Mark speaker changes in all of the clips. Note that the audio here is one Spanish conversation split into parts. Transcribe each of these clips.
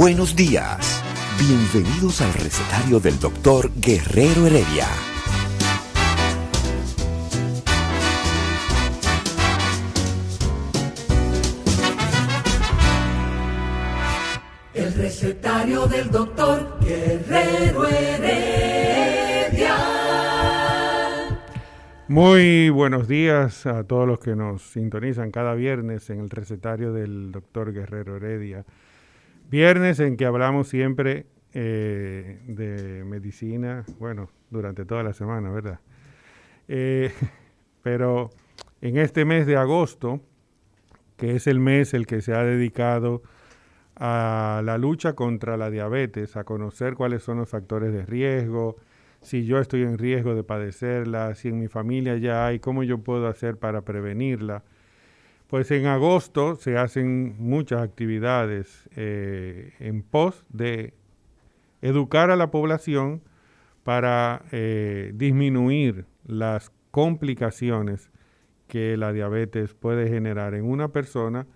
Speaker 1: Buenos días. Bienvenidos al recetario del doctor Guerrero Heredia.
Speaker 2: El recetario del doctor Guerrero Heredia.
Speaker 3: Muy buenos días a todos los que nos sintonizan cada viernes en el recetario del doctor Guerrero Heredia. Viernes en que hablamos siempre eh, de medicina, bueno, durante toda la semana, ¿verdad? Eh, pero en este mes de agosto, que es el mes el que se ha dedicado a la lucha contra la diabetes, a conocer cuáles son los factores de riesgo, si yo estoy en riesgo de padecerla, si en mi familia ya hay, cómo yo puedo hacer para prevenirla. Pues en agosto se hacen muchas actividades eh, en pos de educar a la población para eh, disminuir las complicaciones que la diabetes puede generar en una persona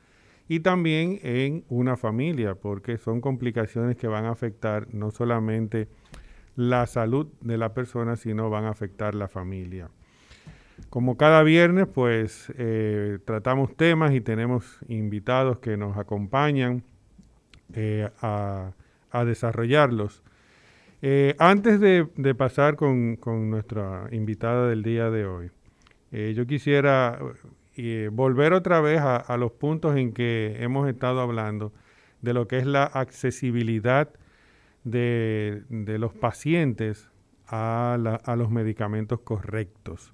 Speaker 3: y también en una familia, porque son complicaciones que van a afectar no solamente la salud de la persona, sino van a afectar la familia. Como cada viernes, pues eh, tratamos temas y tenemos invitados que nos acompañan eh, a, desarrollarlos. Eh, antes de, pasar con, nuestra invitada del día de hoy, yo quisiera volver otra vez a, los puntos en que hemos estado hablando de lo que es la accesibilidad de, los pacientes a los medicamentos correctos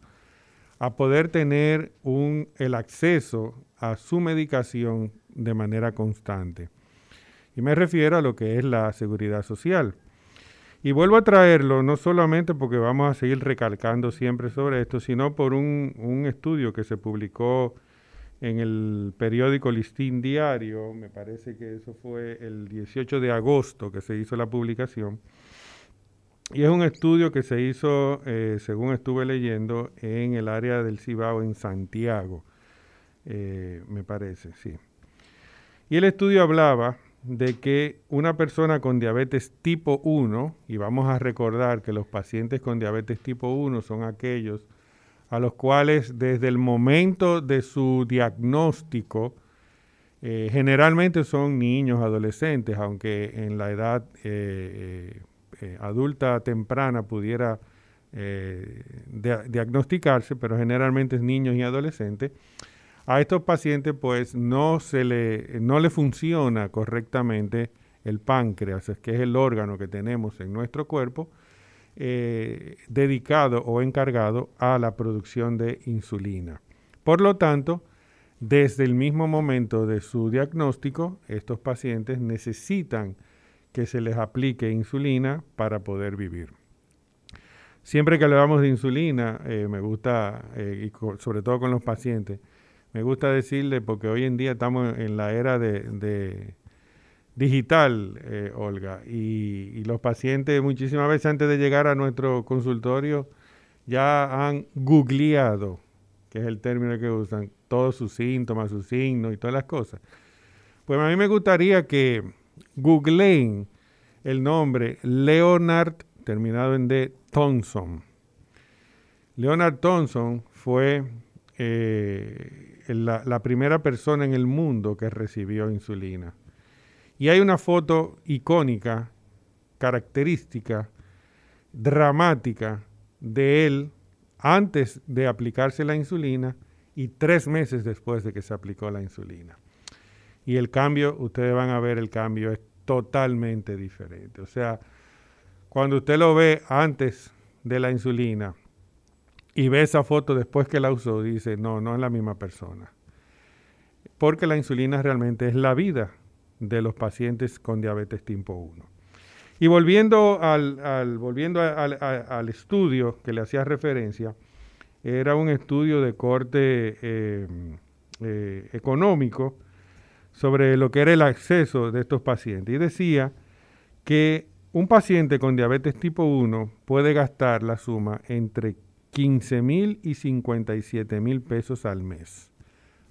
Speaker 3: a poder tener un, el acceso a su medicación de manera constante. Y me refiero a lo que es la seguridad social. Y vuelvo a traerlo no solamente porque vamos a seguir recalcando siempre sobre esto, sino por un, un estudio que se publicó en el periódico Listín Diario, me parece que eso fue el 18 de agosto que se hizo la publicación, y es un estudio que se hizo, eh, según estuve leyendo, en el área del Cibao, en Santiago, eh, me parece, sí. Y el estudio hablaba de que una persona con diabetes tipo 1, y vamos a recordar que los pacientes con diabetes tipo 1 son aquellos a los cuales desde el momento de su diagnóstico, eh, generalmente son niños, adolescentes, aunque en la edad adulta temprana pudiera eh, diagnosticarse, pero generalmente es niños y adolescentes, a estos pacientes pues no, se le, no le funciona correctamente el páncreas, que es el órgano que tenemos en nuestro cuerpo, eh, dedicado o encargado a la producción de insulina. Por lo tanto, desde el mismo momento de su diagnóstico, estos pacientes necesitan que se les aplique insulina para poder vivir. Siempre que hablamos de insulina, eh, me gusta, eh, y sobre todo con los pacientes, me gusta decirle, porque hoy en día estamos en la era de, digital, eh, Olga, y, y, los pacientes muchísimas veces antes de llegar a nuestro consultorio ya han googleado, que es el término que usan, todos sus síntomas, sus signos y todas las cosas. Pues a mí me gustaría que googleen el nombre Leonard, terminado en D, Thompson. Leonard Thompson fue eh, la, la, primera persona en el mundo que recibió insulina. Y hay una foto icónica, característica, dramática de él antes de aplicarse la insulina y tres meses después de que se aplicó la insulina. Y el cambio, ustedes van a ver el cambio, es totalmente diferente. O sea, cuando usted lo ve antes de la insulina y ve esa foto después que la usó, dice, no, no es la misma persona. Porque la insulina realmente es la vida de los pacientes con diabetes tipo 1. Y volviendo al, volviendo al, estudio que le hacía referencia, era un estudio de corte eh, eh, económico sobre lo que era el acceso de estos pacientes. Y decía que un paciente con diabetes tipo 1 puede gastar la suma entre 15 mil y 57 mil pesos al mes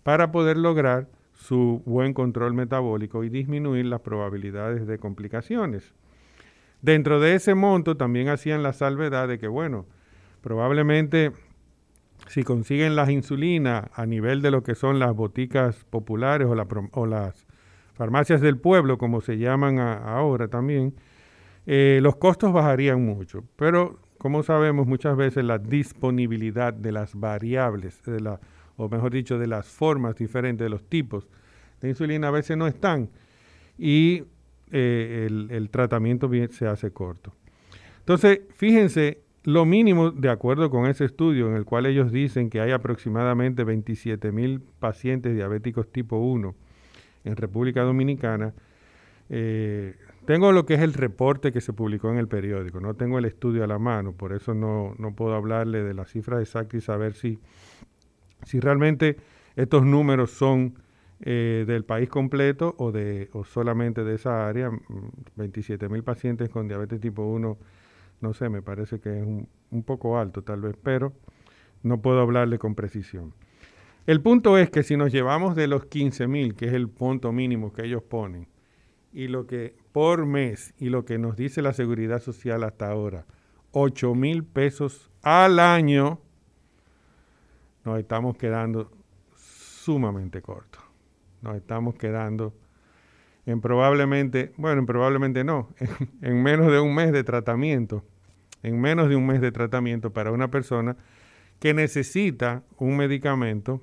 Speaker 3: para poder lograr su buen control metabólico y disminuir las probabilidades de complicaciones. Dentro de ese monto también hacían la salvedad de que, bueno, probablemente si consiguen las insulinas a nivel de lo que son las boticas populares o, las farmacias del pueblo, como se llaman ahora también, eh, los costos bajarían mucho. Pero, como sabemos, muchas veces la disponibilidad de las variables, o mejor dicho, de las formas diferentes, de los tipos de insulina, a veces no están. Y eh, el, tratamiento se hace corto. Entonces, fíjense lo mínimo, de acuerdo con ese estudio, en el cual ellos dicen que hay aproximadamente 27 mil pacientes diabéticos tipo 1 en República Dominicana, eh, tengo lo que es el reporte que se publicó en el periódico, no tengo el estudio a la mano, por eso no, puedo hablarle de la cifra exacta y saber si, si realmente estos números son eh, del país completo o, de, o solamente de esa área, 27 mil pacientes con diabetes tipo 1 no sé, me parece que es un, poco alto tal vez, pero no puedo hablarle con precisión. El punto es que si nos llevamos de los 15 mil, que es el punto mínimo que ellos ponen, y lo que por mes, y lo que nos dice la seguridad social hasta ahora, 8 mil pesos al año, nos estamos quedando sumamente cortos. Nos estamos quedando en probablemente, bueno, en probablemente no, en, menos de un mes de tratamiento, en menos de un mes de tratamiento para una persona que necesita un medicamento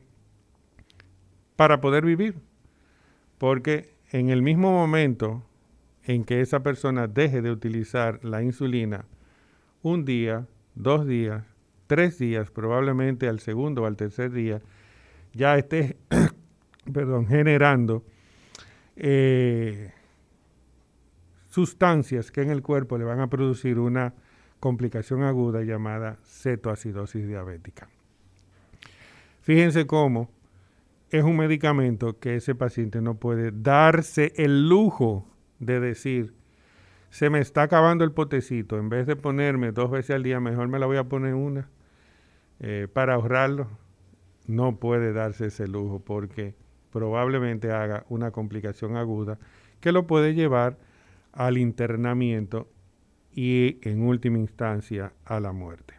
Speaker 3: para poder vivir. Porque en el mismo momento en que esa persona deje de utilizar la insulina, un día, dos días, tres días, probablemente al segundo o al tercer día, ya esté, perdón, generando eh, sustancias que en el cuerpo le van a producir una complicación aguda llamada cetoacidosis diabética. Fíjense cómo es un medicamento que ese paciente no puede darse el lujo de decir, se me está acabando el potecito, en vez de ponerme dos veces al día, mejor me la voy a poner una eh, para ahorrarlo. No puede darse ese lujo porque probablemente haga una complicación aguda que lo puede llevar al internamiento y en última instancia a la muerte.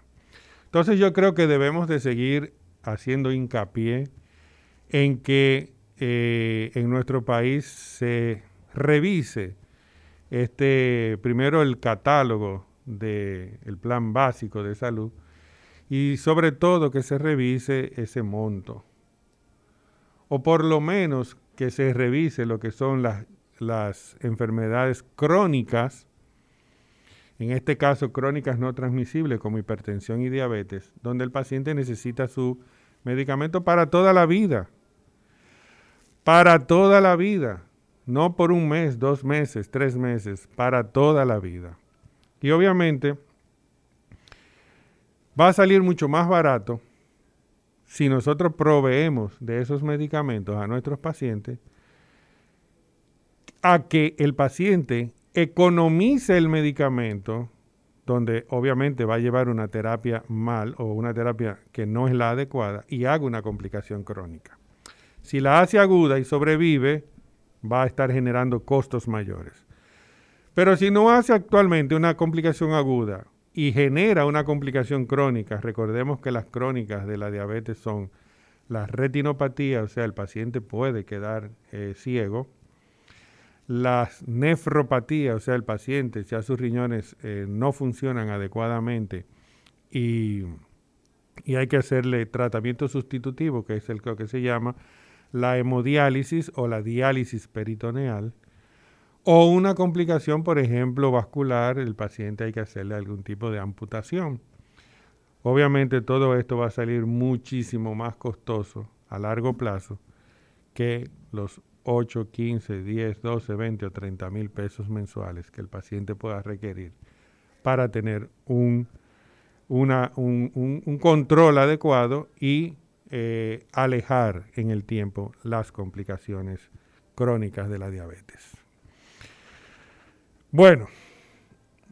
Speaker 3: Entonces yo creo que debemos de seguir haciendo hincapié en que eh, en nuestro país se revise este primero el catálogo del plan básico de salud y sobre todo que se revise ese monto o por lo menos que se revise lo que son las, las enfermedades crónicas, en este caso crónicas no transmisibles como hipertensión y diabetes, donde el paciente necesita su medicamento para toda la vida. Para toda la vida. No por un mes, dos meses, tres meses, para toda la vida. Y obviamente va a salir mucho más barato si nosotros proveemos de esos medicamentos a nuestros pacientes, a que el paciente economice el medicamento, donde obviamente va a llevar una terapia mal o una terapia que no es la adecuada y haga una complicación crónica. Si la hace aguda y sobrevive, va a estar generando costos mayores. Pero si no hace actualmente una complicación aguda y genera una complicación crónica. Recordemos que las crónicas de la diabetes son la retinopatía, o sea, el paciente puede quedar eh, ciego, las nefropatía, o sea, el paciente, ya sus riñones eh, no funcionan adecuadamente y, y, hay que hacerle tratamiento sustitutivo, que es el que se llama la hemodiálisis o la diálisis peritoneal, o una complicación, por ejemplo, vascular, el paciente hay que hacerle algún tipo de amputación. Obviamente todo esto va a salir muchísimo más costoso a largo plazo que los 8, 15, 10, 12, 20 o 30 mil pesos mensuales que el paciente pueda requerir para tener un, una, un, control adecuado y eh, alejar en el tiempo las complicaciones crónicas de la diabetes. Bueno,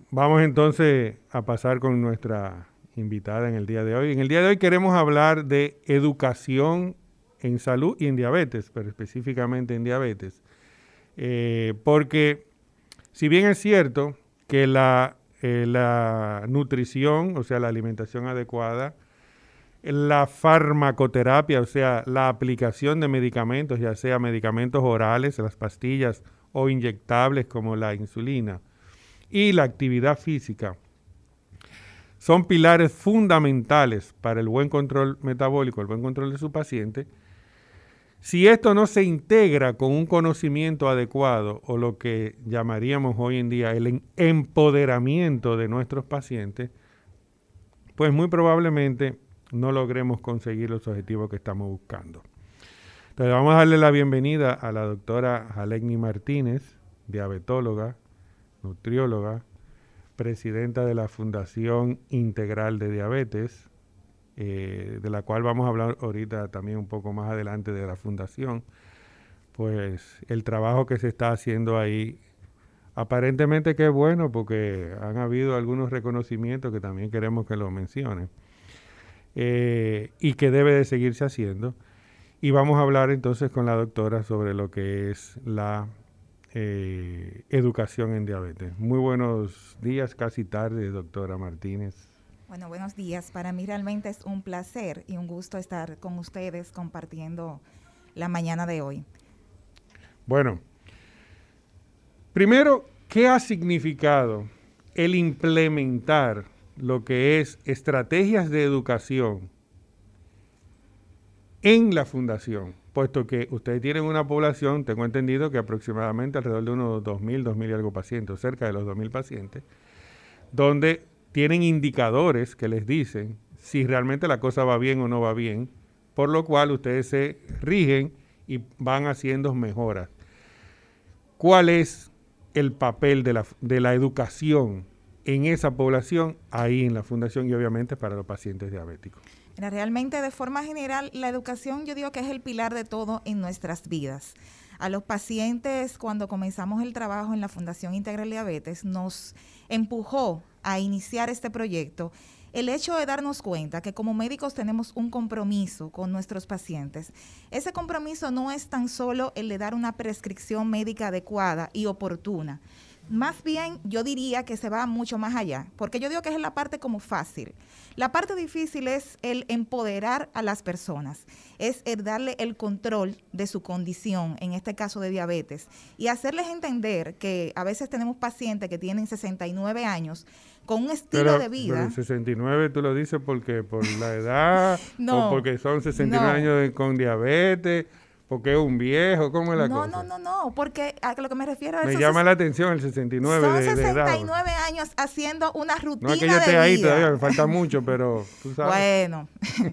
Speaker 3: vamos entonces a pasar con nuestra invitada en el día de hoy. En el día de hoy queremos hablar de educación en salud y en diabetes, pero específicamente en diabetes. Eh, porque si bien es cierto que la, eh, la nutrición, o sea, la alimentación adecuada, la farmacoterapia, o sea, la aplicación de medicamentos, ya sea medicamentos orales, las pastillas o inyectables como la insulina, y la actividad física, son pilares fundamentales para el buen control metabólico, el buen control de su paciente. Si esto no se integra con un conocimiento adecuado o lo que llamaríamos hoy en día el empoderamiento de nuestros pacientes, pues muy probablemente no logremos conseguir los objetivos que estamos buscando. Entonces vamos a darle la bienvenida a la doctora Jalegni Martínez, diabetóloga, nutrióloga, presidenta de la Fundación Integral de Diabetes, eh, de la cual vamos a hablar ahorita también un poco más adelante de la fundación, pues el trabajo que se está haciendo ahí, aparentemente que es bueno porque han habido algunos reconocimientos que también queremos que lo mencionen eh, y que debe de seguirse haciendo. Y vamos a hablar entonces con la doctora sobre lo que es la eh, educación en diabetes. Muy buenos días, casi tarde, doctora Martínez.
Speaker 4: Bueno, buenos días. Para mí realmente es un placer y un gusto estar con ustedes compartiendo la mañana de hoy.
Speaker 3: Bueno, primero, ¿qué ha significado el implementar lo que es estrategias de educación en la fundación? puesto que ustedes tienen una población, tengo entendido que aproximadamente alrededor de unos 2.000, 2.000 y algo pacientes, cerca de los 2.000 pacientes, donde tienen indicadores que les dicen si realmente la cosa va bien o no va bien, por lo cual ustedes se rigen y van haciendo mejoras. ¿Cuál es el papel de la, de la educación en esa población, ahí en la fundación y obviamente para los pacientes diabéticos?
Speaker 4: Realmente de forma general, la educación yo digo que es el pilar de todo en nuestras vidas. A los pacientes, cuando comenzamos el trabajo en la Fundación Integral Diabetes, nos empujó a iniciar este proyecto el hecho de darnos cuenta que como médicos tenemos un compromiso con nuestros pacientes. Ese compromiso no es tan solo el de dar una prescripción médica adecuada y oportuna, más bien yo diría que se va mucho más allá, porque yo digo que es la parte como fácil. La parte difícil es el empoderar a las personas, es el darle el control de su condición, en este caso de diabetes, y hacerles entender que a veces tenemos pacientes que tienen 69 años con un estilo de vida.
Speaker 3: Pero 69 tú lo dices porque por la edad o porque son 69 años con diabetes porque es un viejo, ¿cómo es la
Speaker 4: cosa? No, no, no, no, porque a lo que me refiero es...
Speaker 3: Me llama la atención el 69
Speaker 4: son
Speaker 3: de,
Speaker 4: 69 años haciendo una rutina
Speaker 3: No es que yo esté ahí todavía, me falta mucho, pero tú sabes.
Speaker 4: Bueno,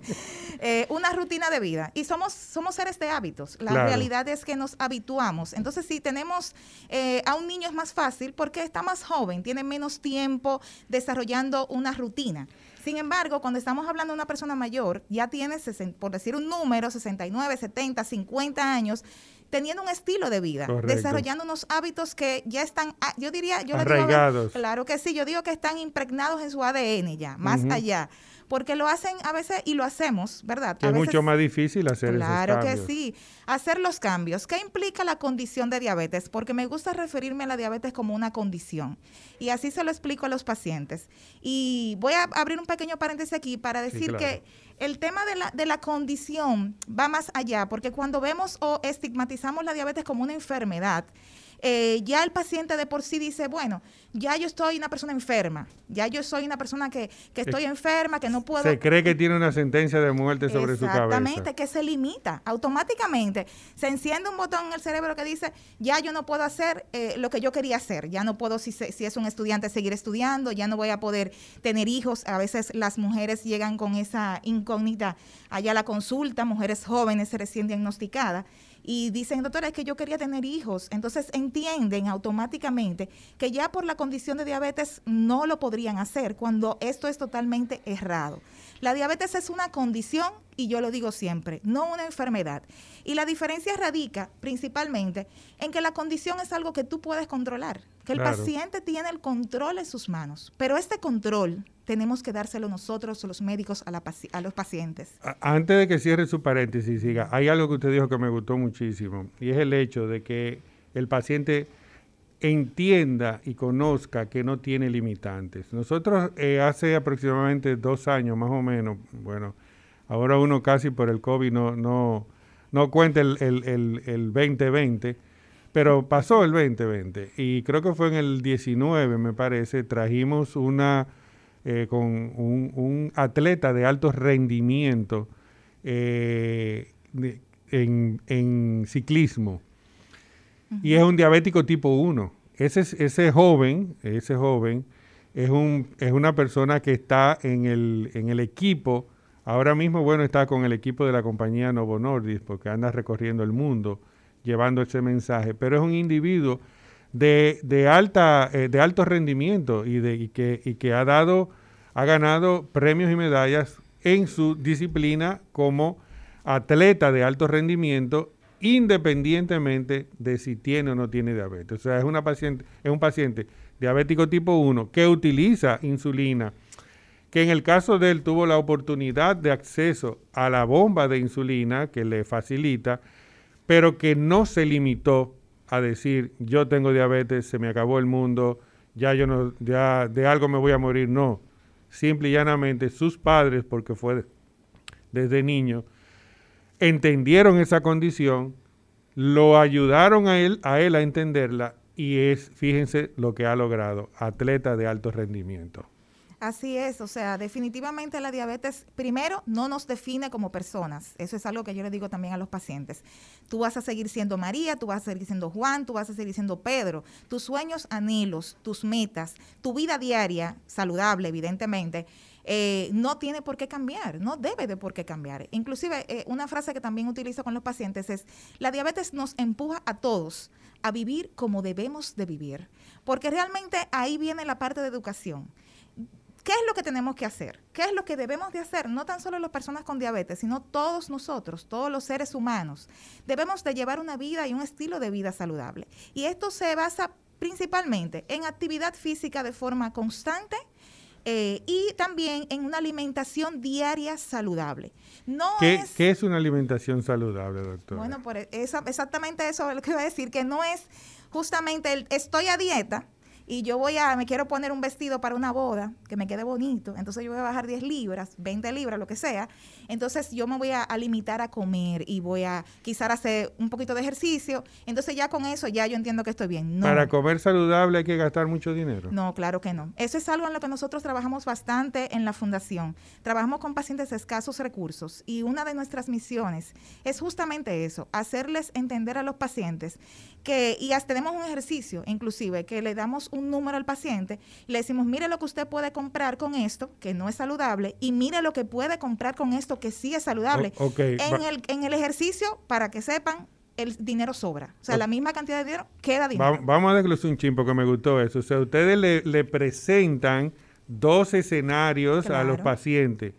Speaker 4: eh, una rutina de vida. Y somos, somos seres de hábitos. La realidad es que nos habituamos. Entonces, si tenemos eh, a un niño es más fácil porque está más joven, tiene menos tiempo desarrollando una rutina. Sin embargo, cuando estamos hablando de una persona mayor, ya tiene, por decir un número, 69, 70, 50 años, teniendo un estilo de vida, desarrollando unos hábitos que ya están, ah, yo diría, yo
Speaker 3: Arraigados.
Speaker 4: claro que sí, yo digo que están impregnados en su ADN ya, más allá porque lo hacen a veces y lo hacemos, ¿verdad?
Speaker 3: es mucho más difícil hacer
Speaker 4: Claro que sí, hacer los cambios. ¿Qué implica la condición de diabetes? Porque me gusta referirme a la diabetes como una condición. Y así se lo explico a los pacientes. Y voy a abrir un pequeño paréntesis aquí para decir que el tema de la, de la condición va más allá, porque cuando vemos o estigmatizamos la diabetes como una enfermedad, eh, ya el paciente de por sí dice, bueno, ya yo estoy una persona enferma, ya yo soy una persona que, que estoy enferma, que no puedo...
Speaker 3: Se cree que tiene una sentencia de muerte sobre su cabeza.
Speaker 4: Exactamente, que se limita. Automáticamente se enciende un botón en el cerebro que dice, ya yo no puedo hacer eh, lo que yo quería hacer, ya no puedo, si, si es un estudiante, seguir estudiando, ya no voy a poder tener hijos. A veces las mujeres llegan con esa incógnita allá a la consulta, mujeres jóvenes recién diagnosticadas y dicen, doctora, es que yo quería tener hijos. Entonces entienden automáticamente que ya por la condición de diabetes no lo podrían hacer cuando esto es totalmente errado. La diabetes es una condición y yo lo digo siempre, no una enfermedad. Y la diferencia radica principalmente en que la condición es algo que tú puedes controlar, que el paciente tiene el control en sus manos, pero este control tenemos que dárselo nosotros, los médicos, a, a los pacientes.
Speaker 3: Antes de que cierre su paréntesis, siga, hay algo que usted dijo que me gustó muchísimo, y es el hecho de que el paciente entienda y conozca que no tiene limitantes. Nosotros eh, hace aproximadamente dos años más o menos, bueno, ahora uno casi por el COVID no, no, no cuenta el, el, el, 2020, pero pasó el 2020 y creo que fue en el 19, me parece, trajimos una eh, con un, atleta de alto rendimiento eh, en, en ciclismo. Y es un diabético tipo 1. Ese, ese joven, ese joven es, un, es una persona que está en el, en el equipo, ahora mismo, bueno, está con el equipo de la compañía Novo Nordisk, porque anda recorriendo el mundo llevando ese mensaje, pero es un individuo de, alta, eh, de alto rendimiento y, de, que, y que ha dado, ha ganado premios y medallas en su disciplina como atleta de alto rendimiento independientemente de si tiene o no tiene diabetes. O sea, es, una paciente, es un paciente diabético tipo 1 que utiliza insulina, que en el caso de él tuvo la oportunidad de acceso a la bomba de insulina que le facilita, pero que no se limitó a decir yo tengo diabetes, se me acabó el mundo, ya yo no, ya de algo me voy a morir. No, simple y llanamente sus padres, porque fue desde niño, entendieron esa condición, lo ayudaron a él, a él a entenderla y es, fíjense lo que ha logrado, atleta de alto rendimiento.
Speaker 4: Así es, o sea, definitivamente la diabetes, primero, no nos define como personas. Eso es algo que yo le digo también a los pacientes. Tú vas a seguir siendo María, tú vas a seguir siendo Juan, tú vas a seguir siendo Pedro. Tus sueños, anhelos, tus metas, tu vida diaria, saludable, evidentemente, eh, no tiene por qué cambiar, no debe de por qué cambiar. Inclusive, eh, una frase que también utilizo con los pacientes es, la diabetes nos empuja a todos a vivir como debemos de vivir, porque realmente ahí viene la parte de educación. ¿Qué es lo que tenemos que hacer? ¿Qué es lo que debemos de hacer? No tan solo las personas con diabetes, sino todos nosotros, todos los seres humanos. Debemos de llevar una vida y un estilo de vida saludable. Y esto se basa principalmente en actividad física de forma constante, eh, y también en una alimentación diaria saludable. No
Speaker 3: ¿Qué, es, ¿Qué es una alimentación saludable, doctor?
Speaker 4: Bueno, por esa, exactamente eso es lo que iba a decir, que no es justamente el estoy a dieta, y yo voy a, me quiero poner un vestido para una boda, que me quede bonito, entonces yo voy a bajar 10 libras, 20 libras, lo que sea, entonces yo me voy a, limitar a comer y voy a quizás hacer un poquito de ejercicio, entonces ya con eso ya yo entiendo que estoy bien.
Speaker 3: Para comer saludable hay que gastar mucho dinero.
Speaker 4: No, claro que no. Eso es algo en lo que nosotros trabajamos bastante en la fundación. Trabajamos con pacientes de escasos recursos y una de nuestras misiones es justamente eso, hacerles entender a los pacientes que, y hasta tenemos un ejercicio inclusive, que le damos un un número al paciente, le decimos, mire lo que usted puede comprar con esto, que no es saludable, y mire lo que puede comprar con esto, que sí es saludable. En, el, en el ejercicio, para que sepan, el dinero sobra. O sea, la misma cantidad de dinero queda dinero.
Speaker 3: vamos a desglosar un chin porque me gustó eso. O sea, ustedes le, presentan dos escenarios a los pacientes.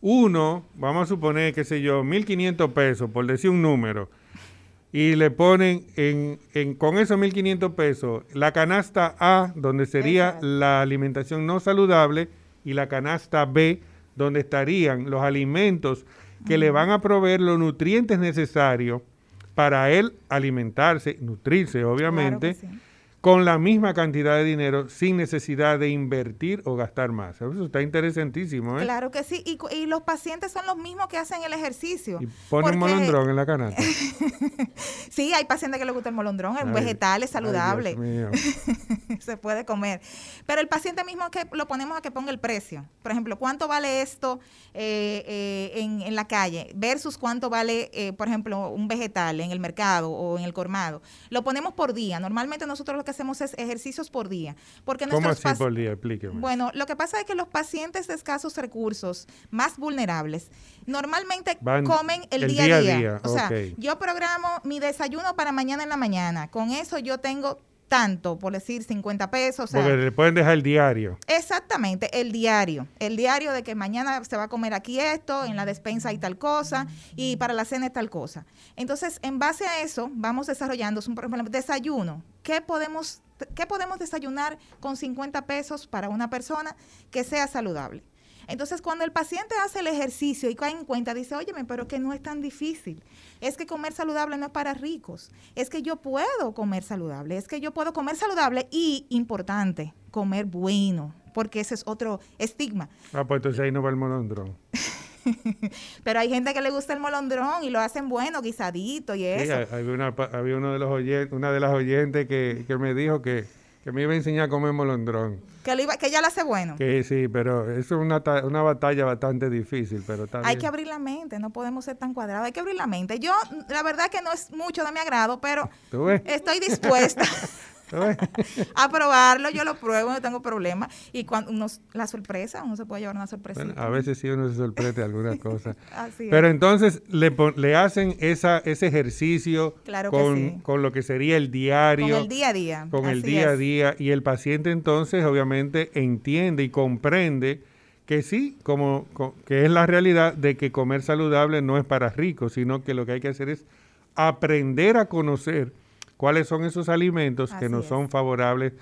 Speaker 3: Uno, vamos a suponer, qué sé yo, 1.500 pesos, por decir un número y le ponen en, en, con esos 1.500 pesos la canasta A, donde sería la alimentación no saludable, y la canasta B, donde estarían los alimentos que le van a proveer los nutrientes necesarios para él alimentarse, nutrirse, obviamente, con la misma cantidad de dinero sin necesidad de invertir o gastar más. Eso está interesantísimo. ¿eh?
Speaker 4: Claro que sí, y, los pacientes son los mismos que hacen el ejercicio.
Speaker 3: Y ponen molondrón en la canasta.
Speaker 4: sí, hay pacientes que les gusta el molondrón, el vegetal es saludable. Se puede comer. Pero el paciente mismo que lo ponemos a que ponga el precio. Por ejemplo, ¿cuánto vale esto eh, eh, en, la calle versus cuánto vale, por ejemplo, un vegetal en el mercado o en el colmado? Lo ponemos por día. Normalmente nosotros lo que hacemos es ejercicios por día. Porque
Speaker 3: ¿Cómo así por día? Explíqueme.
Speaker 4: Bueno, lo que pasa es que los pacientes de escasos recursos, más vulnerables, normalmente comen el, día, a día. O sea, yo programo mi desayuno para mañana en la mañana. Con eso yo tengo tanto, por decir 50 pesos.
Speaker 3: Porque le pueden dejar el diario.
Speaker 4: Exactamente, el diario. El diario de que mañana se va a comer aquí esto, en la despensa hay tal cosa y para la cena es tal cosa. Entonces, en base a eso, vamos desarrollando, un, por ejemplo, desayuno. ¿Qué podemos, ¿Qué podemos desayunar con 50 pesos para una persona que sea saludable? Entonces, cuando el paciente hace el ejercicio y cae en cuenta, dice, óyeme, pero que no es tan difícil. Es que comer saludable no es para ricos. Es que yo puedo comer saludable. Es que yo puedo comer saludable y, importante, comer bueno, porque ese es otro estigma.
Speaker 3: Ah, pues entonces ahí no va el molondrón.
Speaker 4: Pero hay gente que le gusta el molondrón y lo hacen bueno, guisadito y eso.
Speaker 3: Sí, había, una, había uno de los oyentes, una de las oyentes que, que me dijo que que me iba a enseñar a comer molondrón.
Speaker 4: Que, iba, que ella lo hace bueno.
Speaker 3: Que sí, pero es una, una batalla bastante difícil, pero
Speaker 4: Hay que abrir la mente, no podemos ser tan cuadrados, hay que abrir la mente. Yo, la verdad que no es mucho de mi agrado, pero estoy dispuesta. a probarlo, yo lo pruebo, no tengo problema. Y cuando uno, la sorpresa, uno se puede llevar una sorpresa.
Speaker 3: a veces sí uno se sorprende alguna cosa. Pero entonces le, le hacen esa, ese ejercicio con, con, lo que sería el diario.
Speaker 4: Con el día a día.
Speaker 3: Con el día a día. Y el paciente entonces obviamente entiende y comprende que sí, como que es la realidad de que comer saludable no es para ricos, sino que lo que hay que hacer es aprender a conocer cuáles son esos alimentos que no son favorables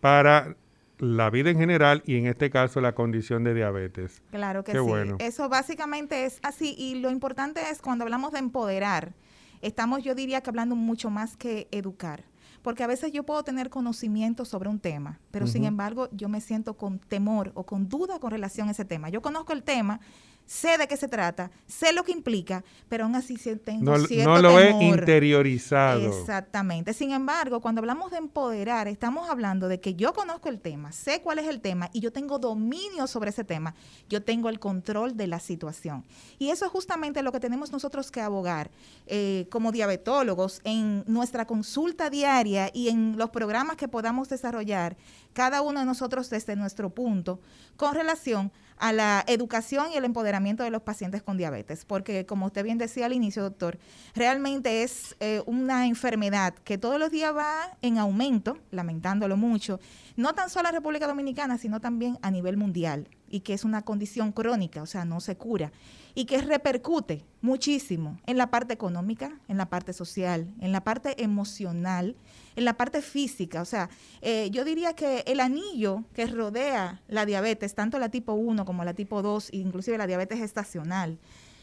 Speaker 3: para la vida en general y en este caso la condición de diabetes.
Speaker 4: Claro que sí. Eso básicamente es así y lo importante es cuando hablamos de empoderar, estamos yo diría que hablando mucho más que educar. Porque a veces yo puedo tener conocimiento sobre un tema, pero sin embargo yo me siento con temor o con duda con relación a ese tema. Yo conozco el tema, sé de qué se trata, sé lo que implica, pero aún así tengo
Speaker 3: no,
Speaker 4: cierto
Speaker 3: No lo he interiorizado.
Speaker 4: Exactamente. Sin embargo, cuando hablamos de empoderar, estamos hablando de que yo conozco el tema, sé cuál es el tema y yo tengo dominio sobre ese tema. Yo tengo el control de la situación. Y eso es justamente lo que tenemos nosotros que abogar eh, como diabetólogos en nuestra consulta diaria y en los programas que podamos desarrollar, cada uno de nosotros desde nuestro punto, con relación a la educación y el empoderamiento de los pacientes con diabetes, porque como usted bien decía al inicio, doctor, realmente es eh, una enfermedad que todos los días va en aumento, lamentándolo mucho, no tan solo en República Dominicana, sino también a nivel mundial, y que es una condición crónica, o sea, no se cura, y que repercute muchísimo en la parte económica, en la parte social, en la parte emocional, en la parte física. O sea, eh, yo diría que el anillo que rodea la diabetes, tanto la tipo 1 como la tipo 2, inclusive la diabetes gestacional,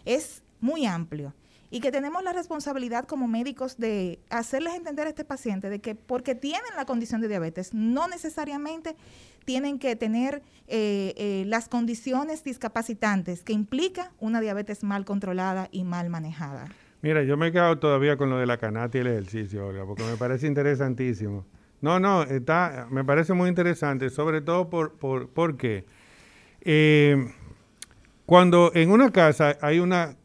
Speaker 4: es muy amplio y que tenemos la responsabilidad como médicos de hacerles entender a este paciente de que porque tienen la condición de diabetes, no necesariamente tienen que tener eh, eh, las condiciones discapacitantes que implica una diabetes mal controlada y mal manejada.
Speaker 3: Mira, yo me he quedado todavía con lo de la canasta y el ejercicio, Olga, porque me parece interesantísimo. No, no, está, me parece muy interesante, sobre todo por, por porque eh, cuando en una casa hay una,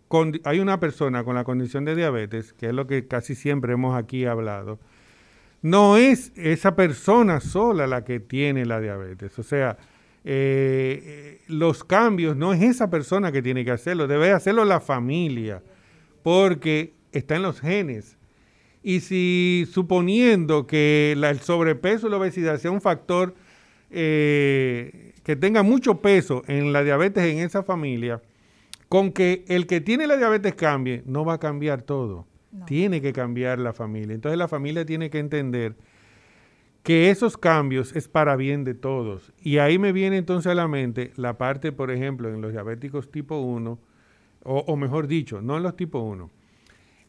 Speaker 3: hay una persona con la condición de diabetes, que es lo que casi siempre hemos aquí hablado, no es esa persona sola la que tiene la diabetes. O sea, eh, los cambios no es esa persona que tiene que hacerlo, debe hacerlo la familia porque está en los genes. Y si suponiendo que el sobrepeso y la obesidad sea un factor eh, que tenga mucho peso en la diabetes en esa familia, con que el que tiene la diabetes cambie, no va a cambiar todo. Tiene que cambiar la familia. Entonces la familia tiene que entender que esos cambios es para bien de todos. Y ahí me viene entonces a la mente la parte, por ejemplo, en los diabéticos tipo 1, o, mejor dicho, no en los tipo 1,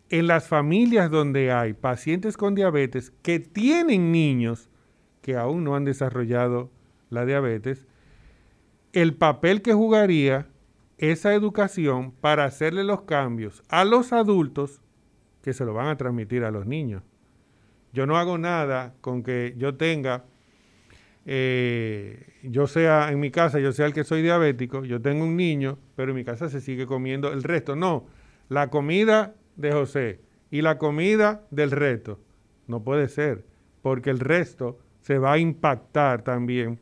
Speaker 3: en las familias donde hay pacientes con diabetes que tienen niños que aún no han desarrollado la diabetes, el papel que jugaría esa educación para hacerle los cambios a los adultos que se lo van a transmitir a los niños. Yo no hago nada con que yo tenga, eh, yo sea en mi casa, yo sea el que soy diabético, yo tengo un niño, pero en mi casa se sigue comiendo el resto. No, la comida de José y la comida del resto. No puede ser, porque el resto se va a impactar también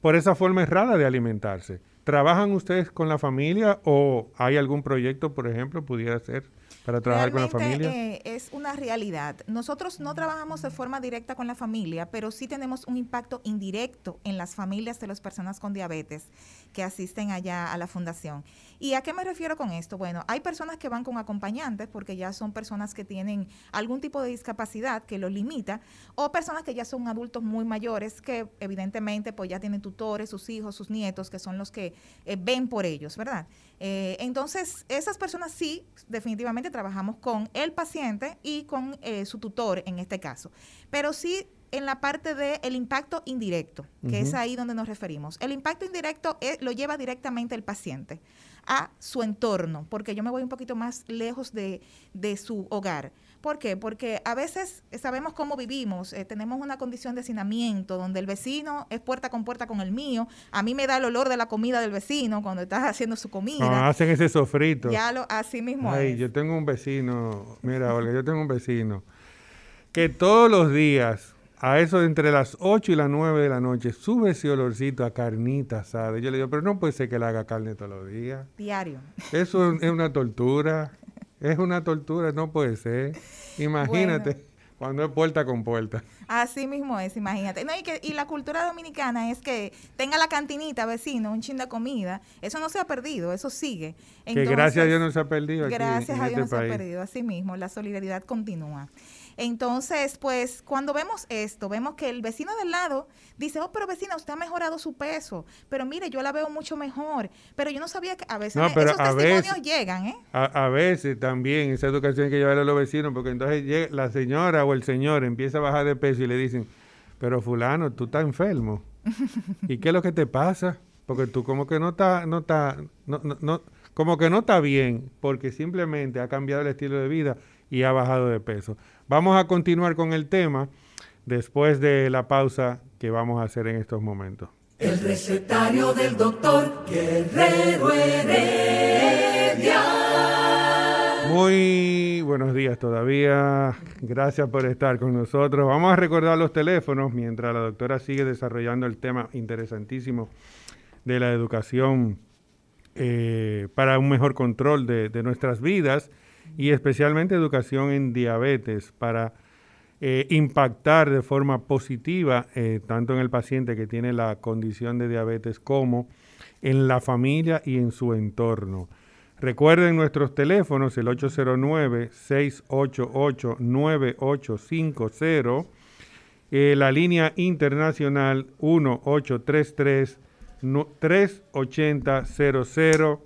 Speaker 3: por esa forma errada de alimentarse. ¿Trabajan ustedes con la familia o hay algún proyecto, por ejemplo, pudiera ser para trabajar con la familia?
Speaker 4: Eh, es una realidad. Nosotros no trabajamos de forma directa con la familia, pero sí tenemos un impacto indirecto en las familias de las personas con diabetes que asisten allá a la fundación. ¿Y a qué me refiero con esto? Bueno, hay personas que van con acompañantes porque ya son personas que tienen algún tipo de discapacidad que los limita, o personas que ya son adultos muy mayores que evidentemente pues ya tienen tutores, sus hijos, sus nietos, que son los que eh, ven por ellos, ¿verdad? Eh, entonces, esas personas sí, definitivamente trabajamos con el paciente y con eh, su tutor en este caso. Pero sí en la parte del impacto indirecto, que es ahí donde nos referimos. El impacto indirecto lo lleva directamente el paciente a su entorno, porque yo me voy un poquito más lejos de, su hogar. ¿Por qué? Porque a veces sabemos cómo vivimos, eh, tenemos una condición de hacinamiento donde el vecino es puerta con puerta con el mío, a mí me da el olor de la comida del vecino cuando estás haciendo su comida.
Speaker 3: No, hacen ese sofrito.
Speaker 4: Ya lo, así mismo
Speaker 3: Ay, yo tengo un vecino, mira Olga, yo tengo un vecino que todos los días a eso de entre las 8 y las 9 de la noche, sube ese olorcito a carnita asada. Yo le digo, pero no puede ser que le haga carne todos los días.
Speaker 4: Diario.
Speaker 3: Eso es una tortura. Es una tortura, no puede ser. Imagínate. Cuando es puerta con puerta.
Speaker 4: Así mismo es, imagínate. No, y, que, y la cultura dominicana es que tenga la cantinita, vecino, un chin de comida. Eso no se ha perdido, eso sigue.
Speaker 3: que gracias a Dios no se ha perdido.
Speaker 4: gracias a Dios este no se ha perdido, así mismo. La solidaridad continúa. Entonces, pues cuando vemos esto, vemos que el vecino del lado dice, oh, pero vecina, usted ha mejorado su peso, pero mire, yo la veo mucho mejor, pero yo no sabía que a veces esos testimonios llegan, ¿eh?
Speaker 3: A, veces también esa educación hay que llevar a los vecinos, porque entonces la señora o el señor empieza a bajar de peso y le dicen, pero fulano, tú estás enfermo. ¿Y qué es lo que te pasa? Porque tú como que no está, no está, no, no, como que no está bien, porque simplemente ha cambiado el estilo de vida y ha bajado de peso. Vamos a continuar con el tema después de la pausa que vamos a hacer en estos momentos.
Speaker 2: El recetario del doctor Guerrero Heredia.
Speaker 3: Muy buenos días todavía. Gracias por estar con nosotros. Vamos a recordar los teléfonos mientras la doctora sigue desarrollando el tema interesantísimo de la educación eh, para un mejor control de, de nuestras vidas y especialmente educación en diabetes para eh, impactar de forma positiva eh, tanto en el paciente que tiene la condición de diabetes como en la familia y en su entorno. Recuerden nuestros teléfonos, el 809-688-9850, eh, la línea internacional 1833-380-00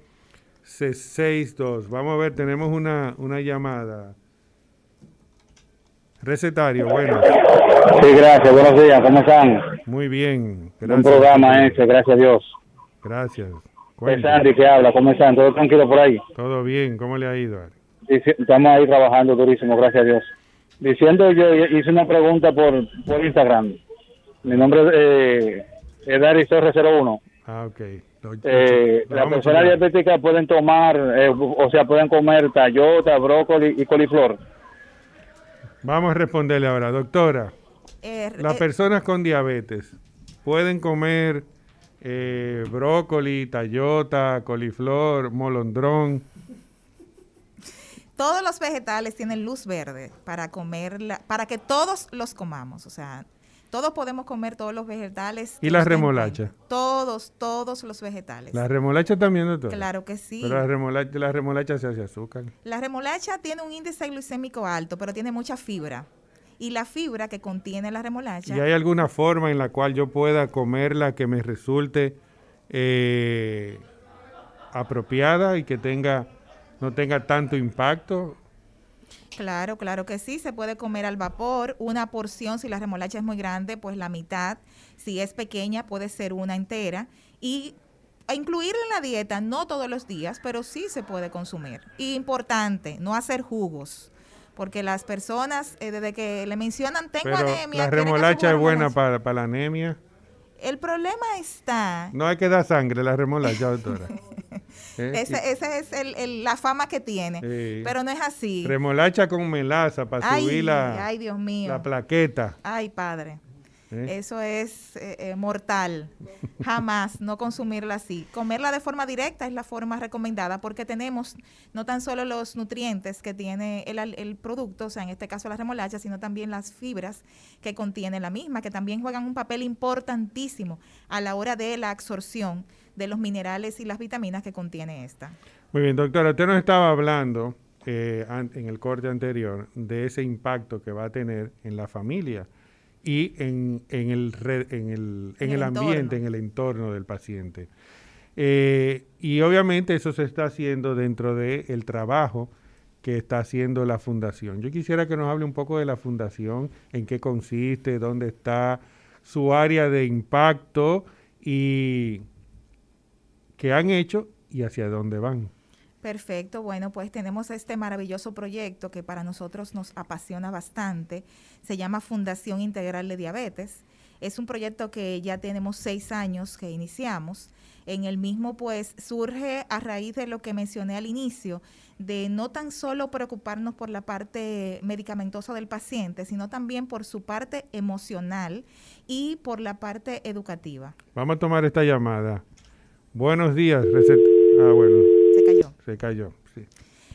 Speaker 3: 62. Vamos a ver, tenemos una, una llamada. Recetario, bueno.
Speaker 5: Sí, gracias, buenos días, ¿cómo están?
Speaker 3: Muy bien,
Speaker 5: gracias. Un programa ese, gracias a Dios.
Speaker 3: Gracias.
Speaker 5: Es Sandy que habla, ¿cómo están? ¿Todo tranquilo por ahí?
Speaker 3: Todo bien, ¿cómo le ha ido?
Speaker 5: estamos ahí trabajando durísimo, gracias a Dios. Diciendo, yo hice una pregunta por, por Instagram. Mi nombre eh, es Dari Torres 01.
Speaker 3: Ah, ok.
Speaker 5: Eh, las personas diabéticas pueden tomar, eh, o sea, pueden comer tallota, brócoli y coliflor.
Speaker 3: Vamos a responderle ahora, doctora. Eh, las personas con diabetes pueden comer brócoli, tallota, coliflor, molondrón.
Speaker 4: Todos los vegetales tienen luz verde para comerla, para que todos los comamos, o sea, todos podemos comer todos los vegetales.
Speaker 3: ¿Y la remolacha?
Speaker 4: Todos, todos los vegetales.
Speaker 3: ¿La remolacha también, doctor?
Speaker 4: Claro que sí.
Speaker 3: Pero la remolacha, la remolacha se hace azúcar.
Speaker 4: La remolacha tiene un índice glucémico alto, pero tiene mucha fibra. Y la fibra que contiene la remolacha...
Speaker 3: ¿Y hay alguna forma en la cual yo pueda comerla que me resulte eh, apropiada y que tenga no tenga tanto impacto?
Speaker 4: Claro, claro que sí, se puede comer al vapor, una porción, si la remolacha es muy grande, pues la mitad, si es pequeña puede ser una entera y incluirla en la dieta, no todos los días, pero sí se puede consumir. Y importante, no hacer jugos, porque las personas, eh, desde que le mencionan tengo anemia...
Speaker 3: La remolacha es buena para, para la anemia.
Speaker 4: El problema está...
Speaker 3: No hay que dar sangre la remolacha, doctora.
Speaker 4: ¿Eh? Esa es la fama que tiene, pero no es así.
Speaker 3: Remolacha con melaza para subir la,
Speaker 4: ay, Dios mío.
Speaker 3: la plaqueta.
Speaker 4: Ay, padre. Eso es eh, eh, mortal. Jamás no consumirla así. Comerla de forma directa es la forma recomendada porque tenemos no tan solo los nutrientes que tiene el, el, producto, o sea, en este caso la remolacha, sino también las fibras que contiene la misma, que también juegan un papel importantísimo a la hora de la absorción de los minerales y las vitaminas que contiene esta.
Speaker 3: Muy bien, doctora, usted nos estaba hablando eh, en el corte anterior de ese impacto que va a tener en la familia y en, en el, en el, en el, ambiente, en el entorno del paciente. Eh, y obviamente eso se está haciendo dentro del trabajo que está haciendo la fundación. Yo quisiera que nos hable un poco de la fundación, en qué consiste, dónde está su área de impacto y qué han hecho y hacia dónde van.
Speaker 4: Perfecto, bueno, pues tenemos este maravilloso proyecto que para nosotros nos apasiona bastante. Se llama Fundación Integral de Diabetes. Es un proyecto que ya tenemos seis años que iniciamos. En el mismo, pues, surge a raíz de lo que mencioné al inicio, de no tan solo preocuparnos por la parte medicamentosa del paciente, sino también por su parte emocional y por la parte educativa.
Speaker 3: Vamos a tomar esta llamada. Buenos días, Ah, bueno.
Speaker 4: Se cayó.
Speaker 3: Se cayó, sí.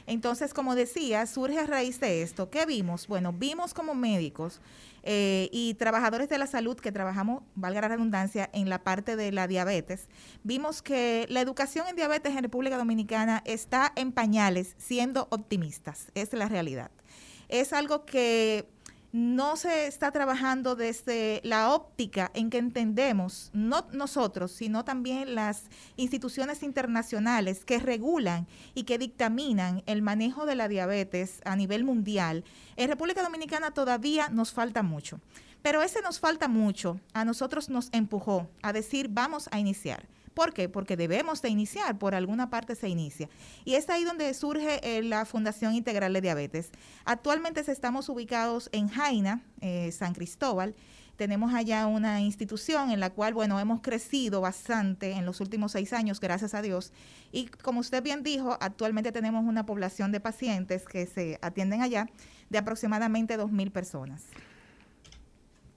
Speaker 4: Entonces, como decía, surge a raíz de esto. ¿Qué vimos? Bueno, vimos como médicos eh, y trabajadores de la salud que trabajamos, valga la redundancia, en la parte de la diabetes, vimos que la educación en diabetes en República Dominicana está en pañales, siendo optimistas. Es la realidad. Es algo que no se está trabajando desde la óptica en que entendemos, no nosotros, sino también las instituciones internacionales que regulan y que dictaminan el manejo de la diabetes a nivel mundial. En República Dominicana todavía nos falta mucho, pero ese nos falta mucho a nosotros nos empujó a decir vamos a iniciar. ¿Por qué? Porque debemos de iniciar, por alguna parte se inicia. Y es ahí donde surge eh, la Fundación Integral de Diabetes. Actualmente estamos ubicados en Jaina, eh, San Cristóbal. Tenemos allá una institución en la cual, bueno, hemos crecido bastante en los últimos seis años, gracias a Dios. Y como usted bien dijo, actualmente tenemos una población de pacientes que se atienden allá de aproximadamente 2.000 personas.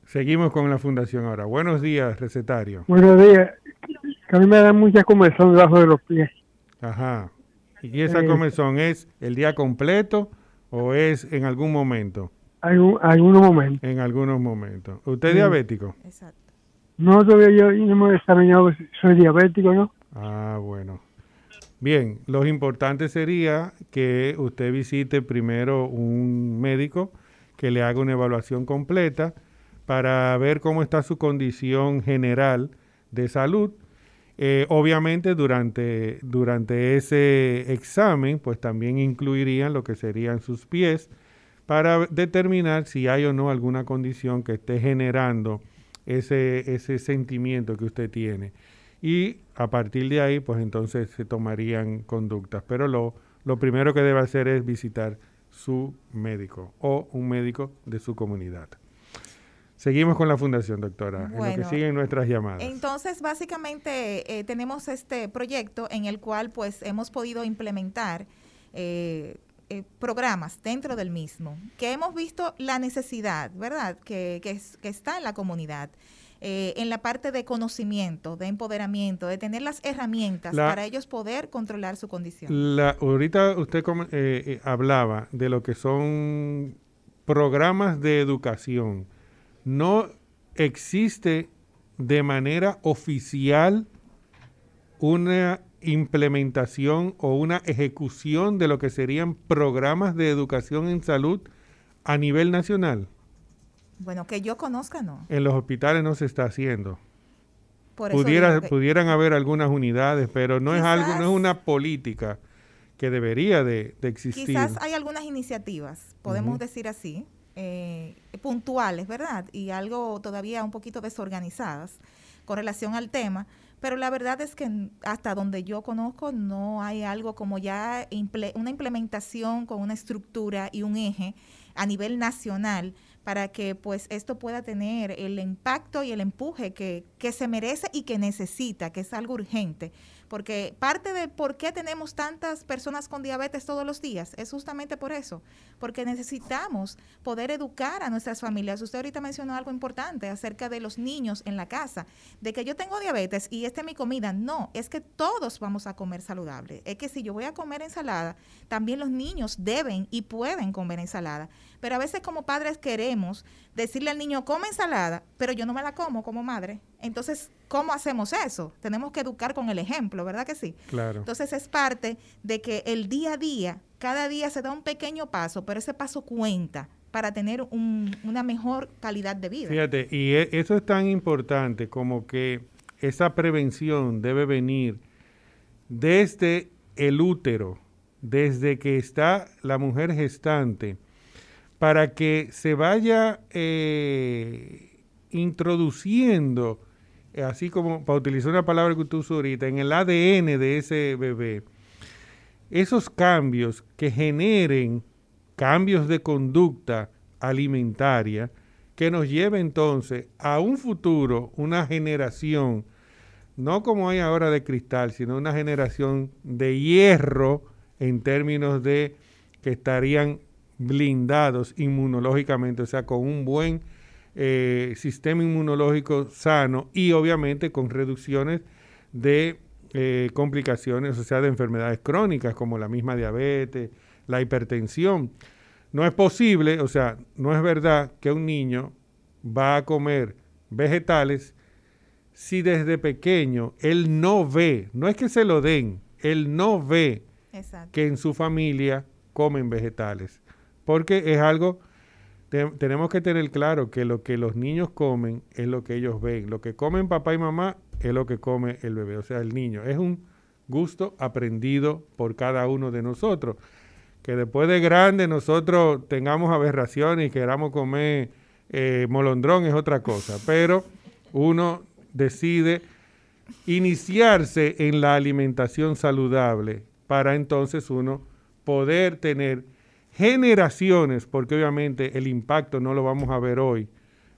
Speaker 3: Seguimos con la fundación ahora. Buenos días, recetario.
Speaker 6: Buenos días que a mí me da mucha comezón debajo de los pies.
Speaker 3: Ajá. ¿Y esa comezón es el día completo o es en algún momento?
Speaker 6: Algún, algunos momentos.
Speaker 3: En algunos momentos. ¿Usted es diabético?
Speaker 6: Exacto. No, todavía yo no me he examinado si soy diabético, ¿no?
Speaker 3: Ah, bueno. Bien, lo importante sería que usted visite primero un médico que le haga una evaluación completa para ver cómo está su condición general de salud eh, obviamente durante, durante ese examen, pues también incluirían lo que serían sus pies para determinar si hay o no alguna condición que esté generando ese, ese sentimiento que usted tiene. Y a partir de ahí, pues entonces se tomarían conductas. Pero lo, lo primero que debe hacer es visitar su médico o un médico de su comunidad. Seguimos con la fundación, doctora, en lo que siguen nuestras llamadas.
Speaker 4: Entonces, básicamente eh, tenemos este proyecto en el cual pues hemos podido implementar eh, eh, programas dentro del mismo, que hemos visto la necesidad, ¿verdad?, que, que, está en la comunidad. en la parte de conocimiento, de empoderamiento, de tener las herramientas para ellos poder controlar su condición.
Speaker 3: La, ahorita usted hablaba de lo que son programas de educación no existe de manera oficial una implementación o una ejecución de lo que serían programas de educación en salud a nivel nacional.
Speaker 4: Bueno, que yo conozca, no.
Speaker 3: En los hospitales no se está haciendo. Pudiera, Pudieran haber algunas unidades, pero no es algo, no es una política que debería de, existir.
Speaker 4: Quizás hay algunas iniciativas, podemos decir así, eh, puntuales, ¿verdad? Y algo todavía un poquito desorganizadas con relación al tema, pero la verdad es que hasta donde yo conozco no hay algo como ya una implementación con una estructura y un eje a nivel nacional para que pues esto pueda tener el impacto y el empuje que, que se merece y que necesita, que es algo urgente porque parte de por qué tenemos tantas personas con diabetes todos los días es justamente por eso, porque necesitamos poder educar a nuestras familias. Usted ahorita mencionó algo importante acerca de los niños en la casa, de que yo tengo diabetes y esta es mi comida. No, es que todos vamos a comer saludable. Es que si yo voy a comer ensalada, también los niños deben y pueden comer ensalada. Pero a veces como padres queremos decirle al niño, come ensalada, pero yo no me la como como madre. Entonces, ¿cómo hacemos eso? Tenemos que educar con el ejemplo, ¿verdad que sí?
Speaker 3: Claro.
Speaker 4: Entonces es parte de que el día a día, cada día se da un pequeño paso, pero ese paso cuenta para tener una mejor calidad de vida.
Speaker 3: Fíjate, y e, eso es tan importante como que esa prevención debe venir desde el útero, desde que está la mujer gestante, para que se vaya eh, introduciendo eh, así como para utilizar una palabra que tú usó ahorita, en el ADN de ese bebé, esos cambios que generen cambios de conducta alimentaria que nos lleve entonces a un futuro, una generación, no como hay ahora de cristal, sino una generación de hierro en términos de que estarían blindados inmunológicamente, o sea, con un buen eh, sistema inmunológico sano y obviamente con reducciones de eh, complicaciones, o sea, de enfermedades crónicas como la misma diabetes, la hipertensión. No es posible, o sea, no es verdad que un niño va a comer vegetales si desde pequeño él no ve, no es que se lo den, él no ve que en su familia comen vegetales, porque es algo tenemos que tener claro que lo que los niños comen es lo que ellos ven. Lo que comen papá y mamá es lo que come el bebé, o sea, el niño. Es un gusto aprendido por cada uno de nosotros. Que después de grande nosotros tengamos aberraciones y queramos comer eh, molondrón es otra cosa. Pero uno decide iniciarse en la alimentación saludable para entonces uno poder tener generaciones, porque obviamente el impacto no lo vamos a ver hoy,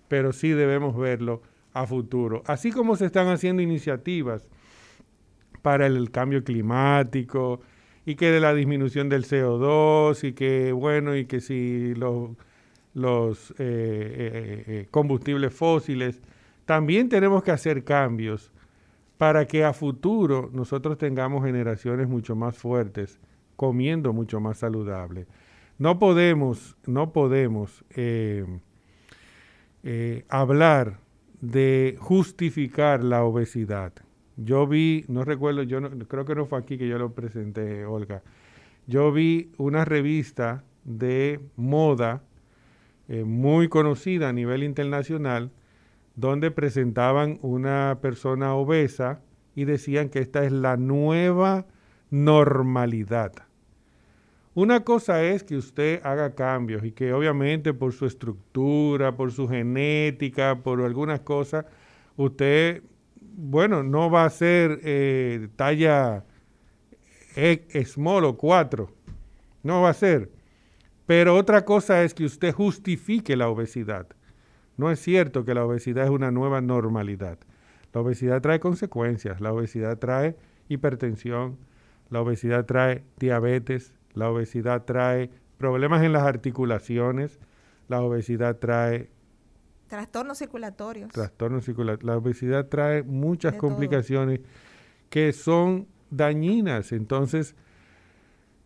Speaker 3: pero sí debemos verlo a futuro. Así como se están haciendo iniciativas para el cambio climático y que de la disminución del CO2 y que, bueno, y que si los, eh, eh, eh, combustibles fósiles, también tenemos que hacer cambios para que a futuro nosotros tengamos generaciones mucho más fuertes, comiendo mucho más saludable. No podemos, no podemos eh, eh, hablar de justificar la obesidad. Yo vi, no recuerdo, yo creo que no fue aquí que yo lo presenté, Olga. Yo vi una revista de moda eh, muy conocida a nivel internacional, donde presentaban una persona obesa y decían que esta es la nueva normalidad. Una cosa es que usted haga cambios y que obviamente por su estructura, por su genética, por algunas cosas, usted, bueno, no va a ser eh, talla small o 4, no va a ser. Pero otra cosa es que usted justifique la obesidad. No es cierto que la obesidad es una nueva normalidad. La obesidad trae consecuencias, la obesidad trae hipertensión, la obesidad trae diabetes, la obesidad trae problemas en las articulaciones, la obesidad trae...
Speaker 4: Trastornos circulatorios.
Speaker 3: Trastornos circulatorios. La obesidad trae muchas complicaciones que son dañinas. Entonces,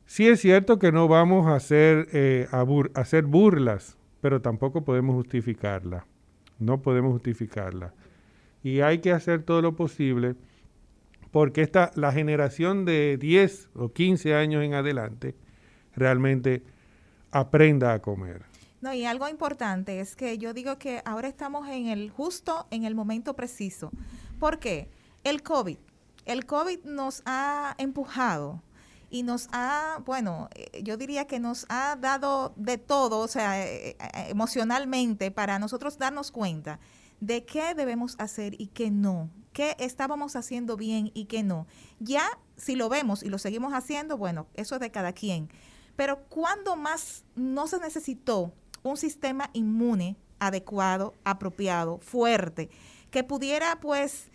Speaker 3: sí es cierto que no vamos a hacer, eh, hacer burlas, pero tampoco podemos justificarla. No podemos justificarla. Y hay que hacer todo lo posible porque esta, la generación de 10 o 15 años en adelante realmente aprenda a comer.
Speaker 4: No, y algo importante es que yo digo que ahora estamos en el justo, en el momento preciso. ¿Por qué? El COVID. El COVID nos ha empujado y nos ha, bueno, eh, yo diría que nos ha dado de todo, o sea, eh, eh, emocionalmente, para nosotros darnos cuenta de qué debemos hacer y qué no, qué estábamos haciendo bien y qué no. Ya si lo vemos y lo seguimos haciendo, bueno, eso es de cada quien. Pero ¿cuándo más no se necesitó un sistema inmune adecuado, apropiado, fuerte, que pudiera pues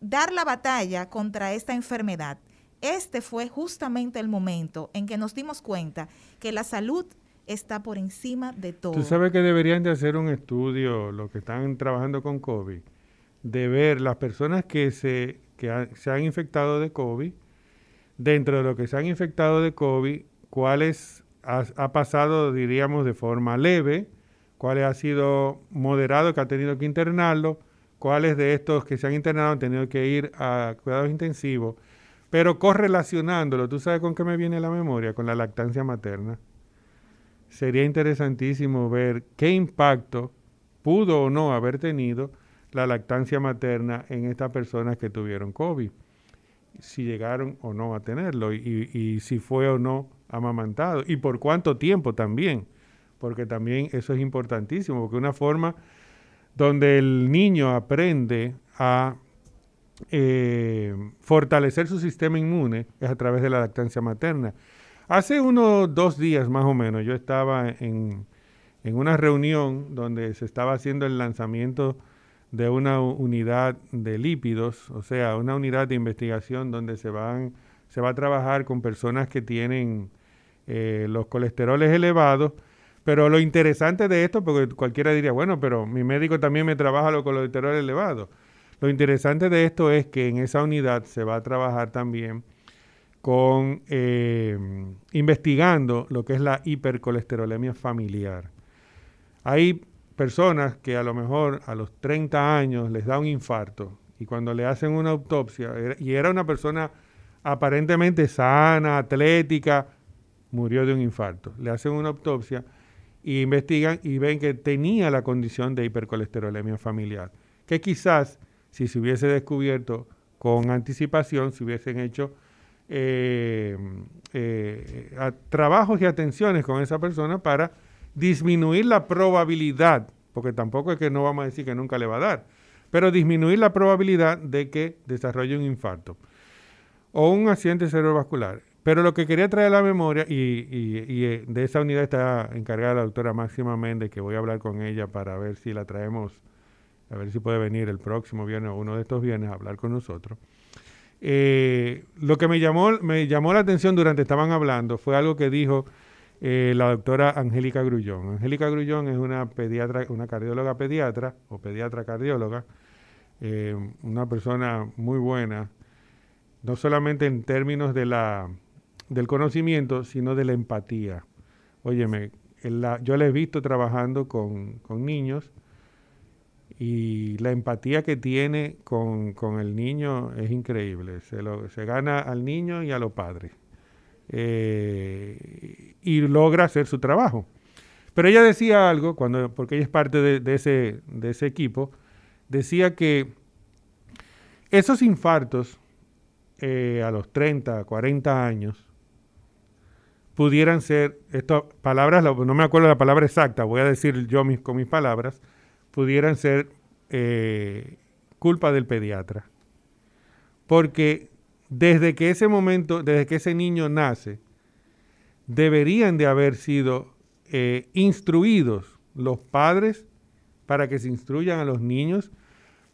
Speaker 4: dar la batalla contra esta enfermedad? este fue justamente el momento en que nos dimos cuenta que la salud está por encima de todo.
Speaker 3: Tú sabes que deberían de hacer un estudio, los que están trabajando con COVID, de ver las personas que se, que se han infectado de COVID, dentro de lo que se han infectado de COVID, cuáles ha, ha pasado, diríamos, de forma leve, cuáles ha sido moderado, que ha tenido que internarlo, cuáles de estos que se han internado han tenido que ir a cuidados intensivos pero correlacionándolo, ¿tú sabes con qué me viene la memoria? Con la lactancia materna. Sería interesantísimo ver qué impacto pudo o no haber tenido la lactancia materna en estas personas que tuvieron COVID. Si llegaron o no a tenerlo y, si fue o no amamantado y por cuánto tiempo también, porque también eso es importantísimo, porque una forma donde el niño aprende a eh, fortalecer su sistema inmune es a través de la lactancia materna. Hace unos dos días más o menos yo estaba en, en una reunión donde se estaba haciendo el lanzamiento de una unidad de lípidos, o sea, una unidad de investigación donde se van se va a trabajar con personas que tienen eh, los colesteroles elevados, pero lo interesante de esto, porque cualquiera diría, bueno, pero mi médico también me trabaja los colesteroles elevados. Lo interesante de esto es que en esa unidad se va a trabajar también con eh, investigando lo que es la hipercolesterolemia familiar. Hay personas que a lo mejor a los 30 años les da un infarto y cuando le hacen una autopsia, y era una persona aparentemente sana, atlética, murió de un infarto. Le hacen una autopsia y investigan y ven que tenía la condición de hipercolesterolemia familiar, que quizás si se hubiese descubierto con anticipación, si hubiesen hecho eh, eh, trabajos y atenciones con esa persona para disminuir la probabilidad, porque tampoco es que no vamos a decir que nunca le va a dar, pero disminuir la probabilidad de que desarrolle un infarto o un accidente cerebrovascular. Pero lo que quería traer a la memoria, y, y, eh, de esa unidad está encargada la doctora Máxima Méndez, que voy a hablar con ella para ver si la traemos a ver si puede venir el próximo viernes o uno de estos viernes a hablar con nosotros. Eh, lo que me llamó, me llamó la atención durante estaban hablando fue algo que dijo eh, la doctora Angélica Grullón. Angélica Grullón es una pediatra, una cardióloga pediatra o pediatra cardióloga, eh, una persona muy buena, no solamente en términos de la, del conocimiento, sino de la empatía. Óyeme, yo la he visto trabajando con, con niños y la empatía que tiene con, el niño es increíble. Se, lo, se gana al niño y a los padres. Eh, y logra hacer su trabajo. Pero ella decía algo, cuando, porque ella es parte de, ese, de ese equipo, decía que esos infartos eh, a los 30, 40 años pudieran ser, estas palabras, no me acuerdo la palabra exacta, voy a decir yo mis, con mis palabras, pudieran ser eh, culpa del pediatra. Porque desde que ese momento, desde que ese niño nace, deberían de haber sido eh, instruidos los padres para que se instruyan a los niños,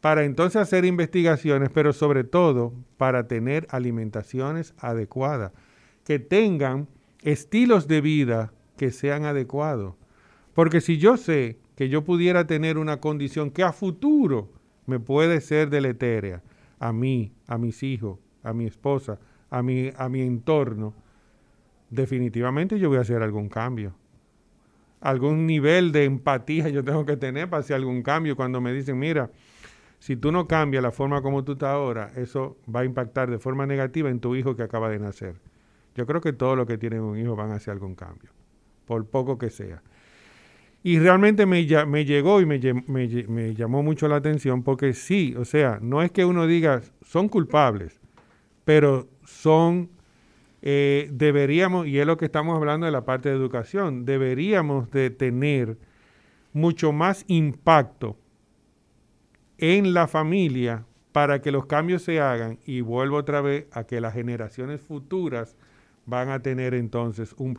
Speaker 3: para entonces hacer investigaciones, pero sobre todo para tener alimentaciones adecuadas, que tengan estilos de vida que sean adecuados. Porque si yo sé que yo pudiera tener una condición que a futuro me puede ser deletérea a mí, a mis hijos, a mi esposa, a mi, a mi entorno, definitivamente yo voy a hacer algún cambio. Algún nivel de empatía yo tengo que tener para hacer algún cambio cuando me dicen, mira, si tú no cambias la forma como tú estás ahora, eso va a impactar de forma negativa en tu hijo que acaba de nacer. Yo creo que todos los que tienen un hijo van a hacer algún cambio, por poco que sea. Y realmente me, me llegó y me, me, llamó mucho la atención porque sí, o sea, no es que uno diga son culpables, pero son eh, deberíamos, y es lo que estamos hablando de la parte de educación, deberíamos de tener mucho más impacto en la familia para que los cambios se hagan. Y vuelvo otra vez a que las generaciones futuras van a tener entonces un,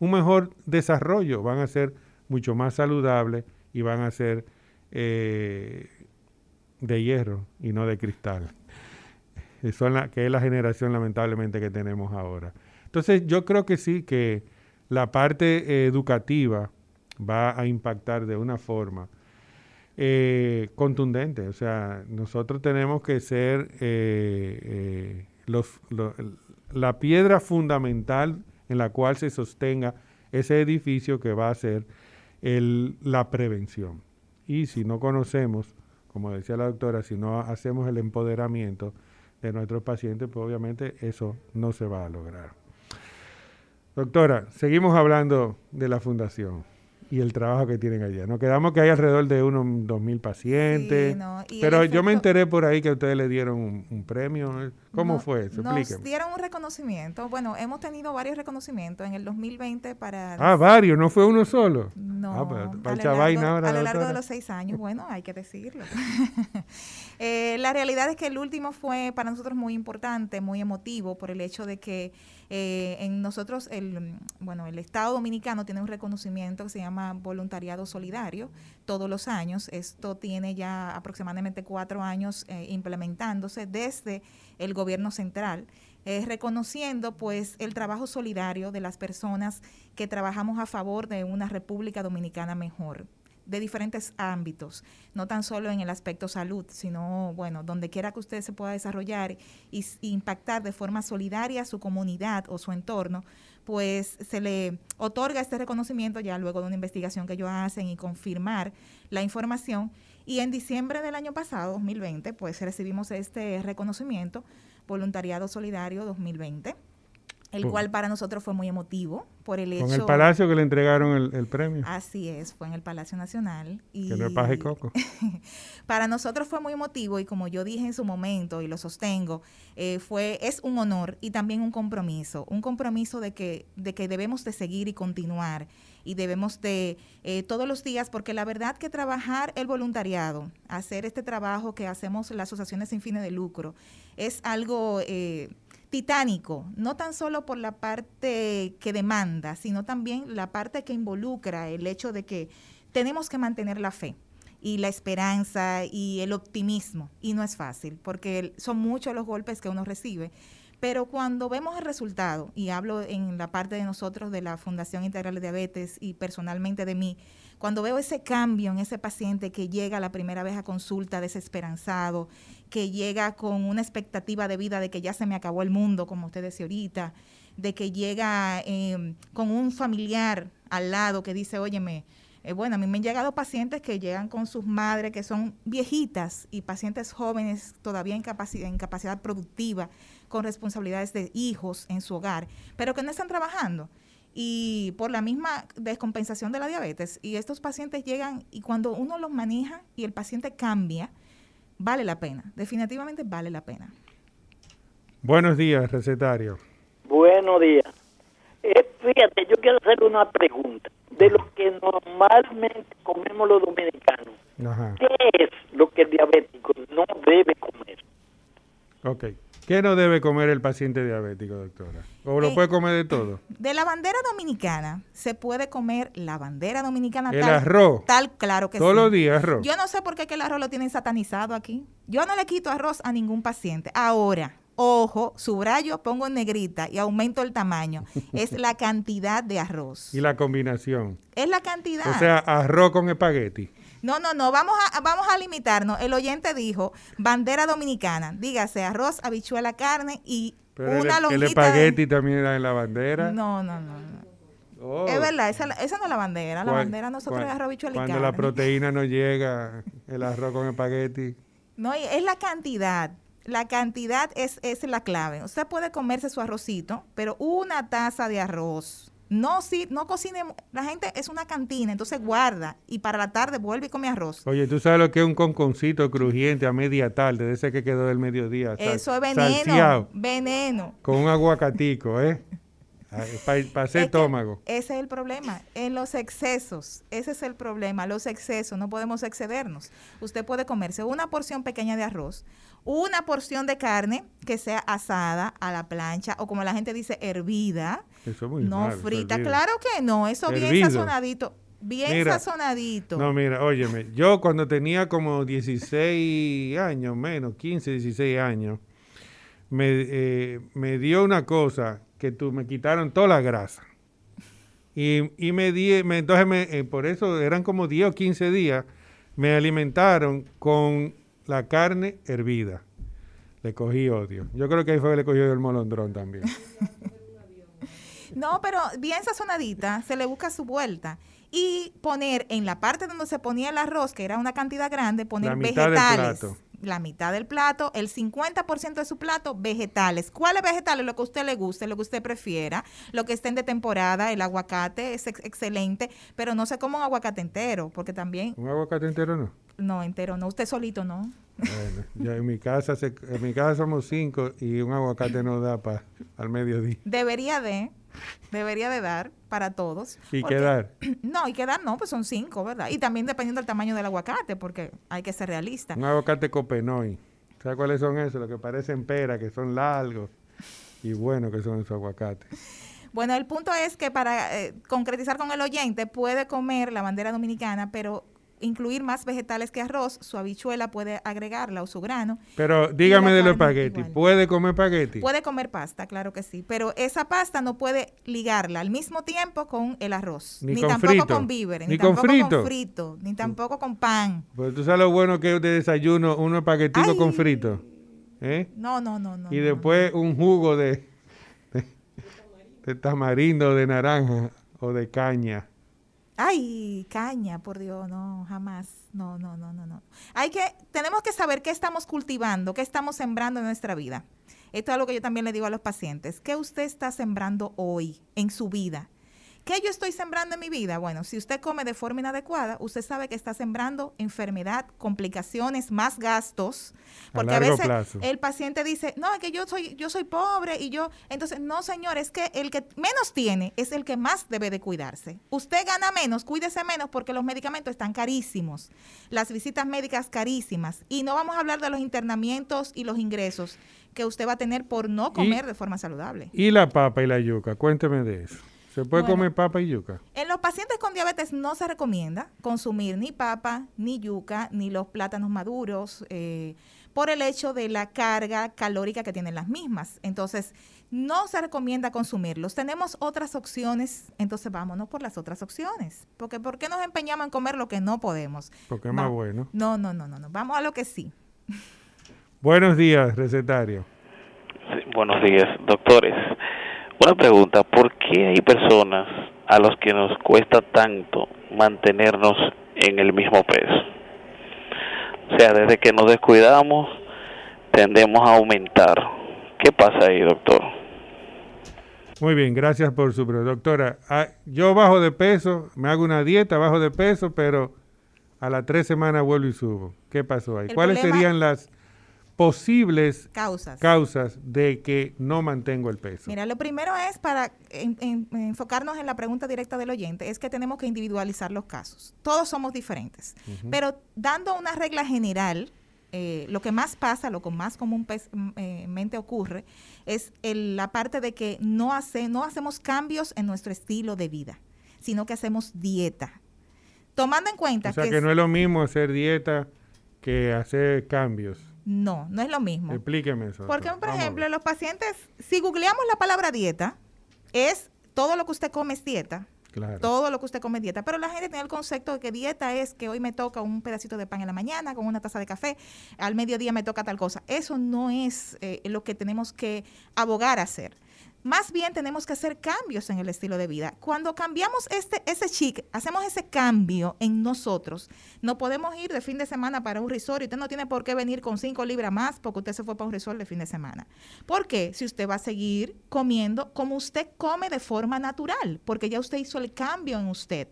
Speaker 3: un mejor desarrollo, van a ser mucho más saludables y van a ser eh, de hierro y no de cristal. Son la, que es la generación lamentablemente que tenemos ahora. Entonces yo creo que sí, que la parte educativa va a impactar de una forma eh, contundente. O sea, nosotros tenemos que ser eh, los, la piedra fundamental en la cual se sostenga ese edificio que va a ser el, la prevención. Y si no conocemos, como decía la doctora, si no hacemos el empoderamiento de nuestros pacientes, pues obviamente eso no se va a lograr. Doctora, seguimos hablando de la fundación y el trabajo que tienen allá. Nos quedamos que hay alrededor de unos 2.000 pacientes. pero yo me enteré por ahí que ustedes le dieron un, premio. ¿Cómo fue eso?
Speaker 4: Nos dieron un reconocimiento. Bueno, hemos tenido varios reconocimientos en el 2020 para...
Speaker 3: Ah, varios, no fue uno solo.
Speaker 4: No,
Speaker 3: ah,
Speaker 4: pues, a, lo largo, de los seis años, bueno, hay que decirlo. Eh, la realidad es que el último fue para nosotros muy importante, muy emotivo, por el hecho de que eh, en nosotros, el, bueno, el Estado Dominicano tiene un reconocimiento que se llama voluntariado solidario todos los años. Esto tiene ya aproximadamente cuatro años eh, implementándose desde el gobierno central. reconociendo pues el trabajo solidario de las personas que trabajamos a favor de una República Dominicana mejor de diferentes ámbitos, no tan solo en el aspecto salud, sino, bueno, donde quiera que usted se pueda desarrollar y, impactar de forma solidaria su comunidad o su entorno, pues se le otorga este reconocimiento ya luego de una investigación que ellos hacen y confirmar la información. Y en diciembre del año pasado, 2020, pues recibimos este reconocimiento, Voluntariado Solidario 2020 el cual para nosotros fue muy emotivo por el hecho...
Speaker 3: Con el Palacio que le entregaron el, premio.
Speaker 4: Así es, fue en el Palacio Nacional.
Speaker 3: Y que no es paje coco.
Speaker 4: para nosotros fue muy emotivo y como yo dije en su momento y lo sostengo, eh, fue, es un honor y también un compromiso, un compromiso de que, de que debemos de seguir y continuar y debemos de eh, todos los días, porque la verdad que trabajar el voluntariado, hacer este trabajo que hacemos las asociaciones sin fines de lucro, es algo... Eh, titánico, no tan solo por la parte que demanda, sino también la parte que involucra el hecho de que tenemos que mantener la fe y la esperanza y el optimismo. Y no es fácil, porque son muchos los golpes que uno recibe. Pero cuando vemos el resultado, y hablo en la parte de nosotros de la Fundación Integral de Diabetes y personalmente de mí, cuando veo ese cambio en ese paciente que llega la primera vez a consulta desesperanzado, que llega con una expectativa de vida de que ya se me acabó el mundo, como usted decía ahorita, de que llega em, con un familiar al lado que dice, óyeme, eh, bueno, a mí me han llegado pacientes que llegan con sus madres que son viejitas y pacientes jóvenes todavía en capacidad, en capacidad productiva, con responsabilidades de hijos en su hogar, pero que no están trabajando y por la misma descompensación de la diabetes. Y estos pacientes llegan y cuando uno los maneja y el paciente cambia, vale la pena, definitivamente vale la pena.
Speaker 3: Buenos días, recetario.
Speaker 7: Buenos días. Eh, fíjate, yo quiero hacer una pregunta. De lo que normalmente comemos los dominicanos, ¿qué es lo que el diabético no debe comer?
Speaker 3: Ok. ¿Qué no debe comer el paciente diabético, doctora? ¿O lo eh, puede comer de todo?
Speaker 4: De la bandera dominicana se puede comer la bandera dominicana
Speaker 3: el arroz.
Speaker 4: Tal, claro que
Speaker 3: Todos los días arroz.
Speaker 4: Yo no sé por qué que el arroz lo tienen satanizado aquí. Yo no le quito arroz a ningún paciente. Ahora, ojo, subrayo, pongo en negrita y aumento el tamaño. es la cantidad de arroz.
Speaker 3: Y la combinación.
Speaker 4: Es la cantidad.
Speaker 3: O sea, arroz con espagueti.
Speaker 4: No, no, no, vamos a, vamos a limitarnos. El oyente dijo bandera dominicana, dígase arroz, habichuela, carne y una
Speaker 3: el, El espagueti también era en la bandera.
Speaker 4: No, no, no. Oh. Es verdad, esa, esa, no es la bandera. La bandera nosotros es arroz, habichuela y
Speaker 3: carne. Cuando la proteína no llega, el arroz con espagueti.
Speaker 4: No, es la cantidad. La cantidad es, es la clave. Usted puede comerse su arrocito, pero una taza de arroz No, sí, no cocine. La gente es una cantina, entonces guarda y para la tarde vuelve y come arroz.
Speaker 3: Oye, ¿tú sabes lo que es un conconcito crujiente a media tarde, de ese que quedó del mediodía?
Speaker 4: Eso es veneno. veneno.
Speaker 3: Con un aguacatico, ¿eh? Para ese estómago.
Speaker 4: ese es el problema. En los excesos, ese es el problema. Los excesos, no podemos excedernos. Usted puede comerse una porción pequeña de arroz, una porción de carne que sea asada a la plancha o como la gente dice, hervida.
Speaker 3: Eso muy
Speaker 4: no frita. Claro que no, eso bien sazonadito. Bien sazonadito.
Speaker 3: No, mira, óyeme, yo cuando tenía como 16 años, menos, 15, 16 años, me, eh, me dio una cosa que tú me quitaron toda la grasa. Y, y me di, me, entonces me, eh, por eso eran como 10 o 15 días, me alimentaron con la carne hervida. Le cogí odio. Yo creo que ahí fue que le cogí el molondrón también.
Speaker 4: no, pero bien sazonadita, se le busca su vuelta. Y poner en la parte donde se ponía el arroz, que era una cantidad grande, poner vegetales la mitad del plato, el 50% de su plato, vegetales. ¿Cuáles vegetales? Lo que a usted le guste, lo que usted prefiera, lo que estén de temporada, el aguacate es excelente, pero no se coma un aguacate entero, porque también...
Speaker 3: ¿Un aguacate entero no?
Speaker 4: No, entero no, usted solito no.
Speaker 3: Bueno, ya en mi casa en mi casa somos cinco y un aguacate no da para al mediodía.
Speaker 4: Debería de, debería de dar para todos.
Speaker 3: ¿Y quedar?
Speaker 4: No, y quedar no, pues son cinco, ¿verdad? Y también dependiendo del tamaño del aguacate, porque hay que ser realista.
Speaker 3: Un aguacate copenoy. ¿Sabes cuáles son esos? Los que parecen pera, que son largos y buenos que son esos aguacates.
Speaker 4: Bueno, el punto es que para eh, concretizar con el oyente, puede comer la bandera dominicana, pero incluir más vegetales que arroz, su habichuela puede agregarla o su grano.
Speaker 3: Pero dígame de los espagueti, ¿puede comer espagueti?
Speaker 4: Puede comer pasta, claro que sí, pero esa pasta no puede ligarla al mismo tiempo con el arroz,
Speaker 3: ni,
Speaker 4: tampoco con víveres, ni, tampoco con frito. ni tampoco con pan.
Speaker 3: Pues tú sabes lo bueno que es de desayuno, uno espaguetito con frito. ¿Eh?
Speaker 4: No, no, no, no.
Speaker 3: Y después un jugo de, de, de tamarindo, de naranja o de caña.
Speaker 4: Ay, caña, por Dios, no, jamás. No, no, no, no, no. Hay que, tenemos que saber qué estamos cultivando, qué estamos sembrando en nuestra vida. Esto es algo que yo también le digo a los pacientes. ¿Qué usted está sembrando hoy en su vida? ¿Qué yo estoy sembrando en mi vida? Bueno, si usted come de forma inadecuada, usted sabe que está sembrando enfermedad, complicaciones, más gastos, porque a, veces el paciente dice, "No, es que yo soy yo soy pobre y yo", entonces, no, señor, es que el que menos tiene es el que más debe de cuidarse. Usted gana menos, cuídese menos porque los medicamentos están carísimos, las visitas médicas carísimas y no vamos a hablar de los internamientos y los ingresos que usted va a tener por no comer de forma saludable.
Speaker 3: Y la papa y la yuca, cuénteme de eso. ¿Se puede comer papa y yuca?
Speaker 4: En los pacientes con diabetes no se recomienda consumir ni papa, ni yuca, ni los plátanos maduros, eh, por el hecho de la carga calórica que tienen las mismas. Entonces, no se recomienda consumirlos. Tenemos otras opciones, entonces vámonos por las otras opciones. Porque ¿por qué nos empeñamos en comer lo que no podemos?
Speaker 3: Porque es más bueno.
Speaker 4: No, no, no, no, no. Vamos a lo que sí.
Speaker 3: Buenos días, recetario.
Speaker 8: buenos días, doctores. Una pregunta, ¿por qué hay personas a los que nos cuesta tanto mantenernos en el mismo peso? O sea, desde que nos descuidamos, tendemos a aumentar. ¿Qué pasa ahí, doctor?
Speaker 3: Muy bien, gracias por su pregunta. Doctora, ah, yo bajo de peso, me hago una dieta, bajo de peso, pero a las tres semanas vuelvo y subo. ¿Qué pasó ahí? ¿Cuáles serían las posibles
Speaker 4: causas.
Speaker 3: causas de que no mantengo el peso?
Speaker 4: Mira, lo primero es para enfocarnos en la pregunta directa del oyente, es que tenemos que individualizar los casos. Todos somos diferentes, pero dando una regla general, eh, lo que más pasa, lo que más comúnmente ocurre, es la parte de que no, hace, no hacemos cambios en nuestro estilo de vida, sino que hacemos dieta. Tomando en cuenta
Speaker 3: o sea, que no es lo mismo hacer dieta que hacer cambios.
Speaker 4: No, no es lo mismo.
Speaker 3: Explíqueme eso.
Speaker 4: Porque, por ejemplo, los pacientes, si googleamos la palabra dieta, es todo lo que usted come es dieta.
Speaker 3: Claro.
Speaker 4: Todo lo que usted come es dieta. Pero la gente tiene el concepto de que dieta es que hoy me toca un pedacito de pan en la mañana con una taza de café, al mediodía me toca tal cosa. Eso no es eh, lo que tenemos que abogar a hacer. Más bien tenemos que hacer cambios en el estilo de vida. Cuando cambiamos este, ese chic, hacemos ese cambio en nosotros, no podemos ir de fin de semana para un resort y usted no tiene por qué venir con cinco libras más porque usted se fue para un resort de fin de semana. ¿Por qué? Si usted va a seguir comiendo como usted come de forma natural, porque ya usted hizo el cambio en usted.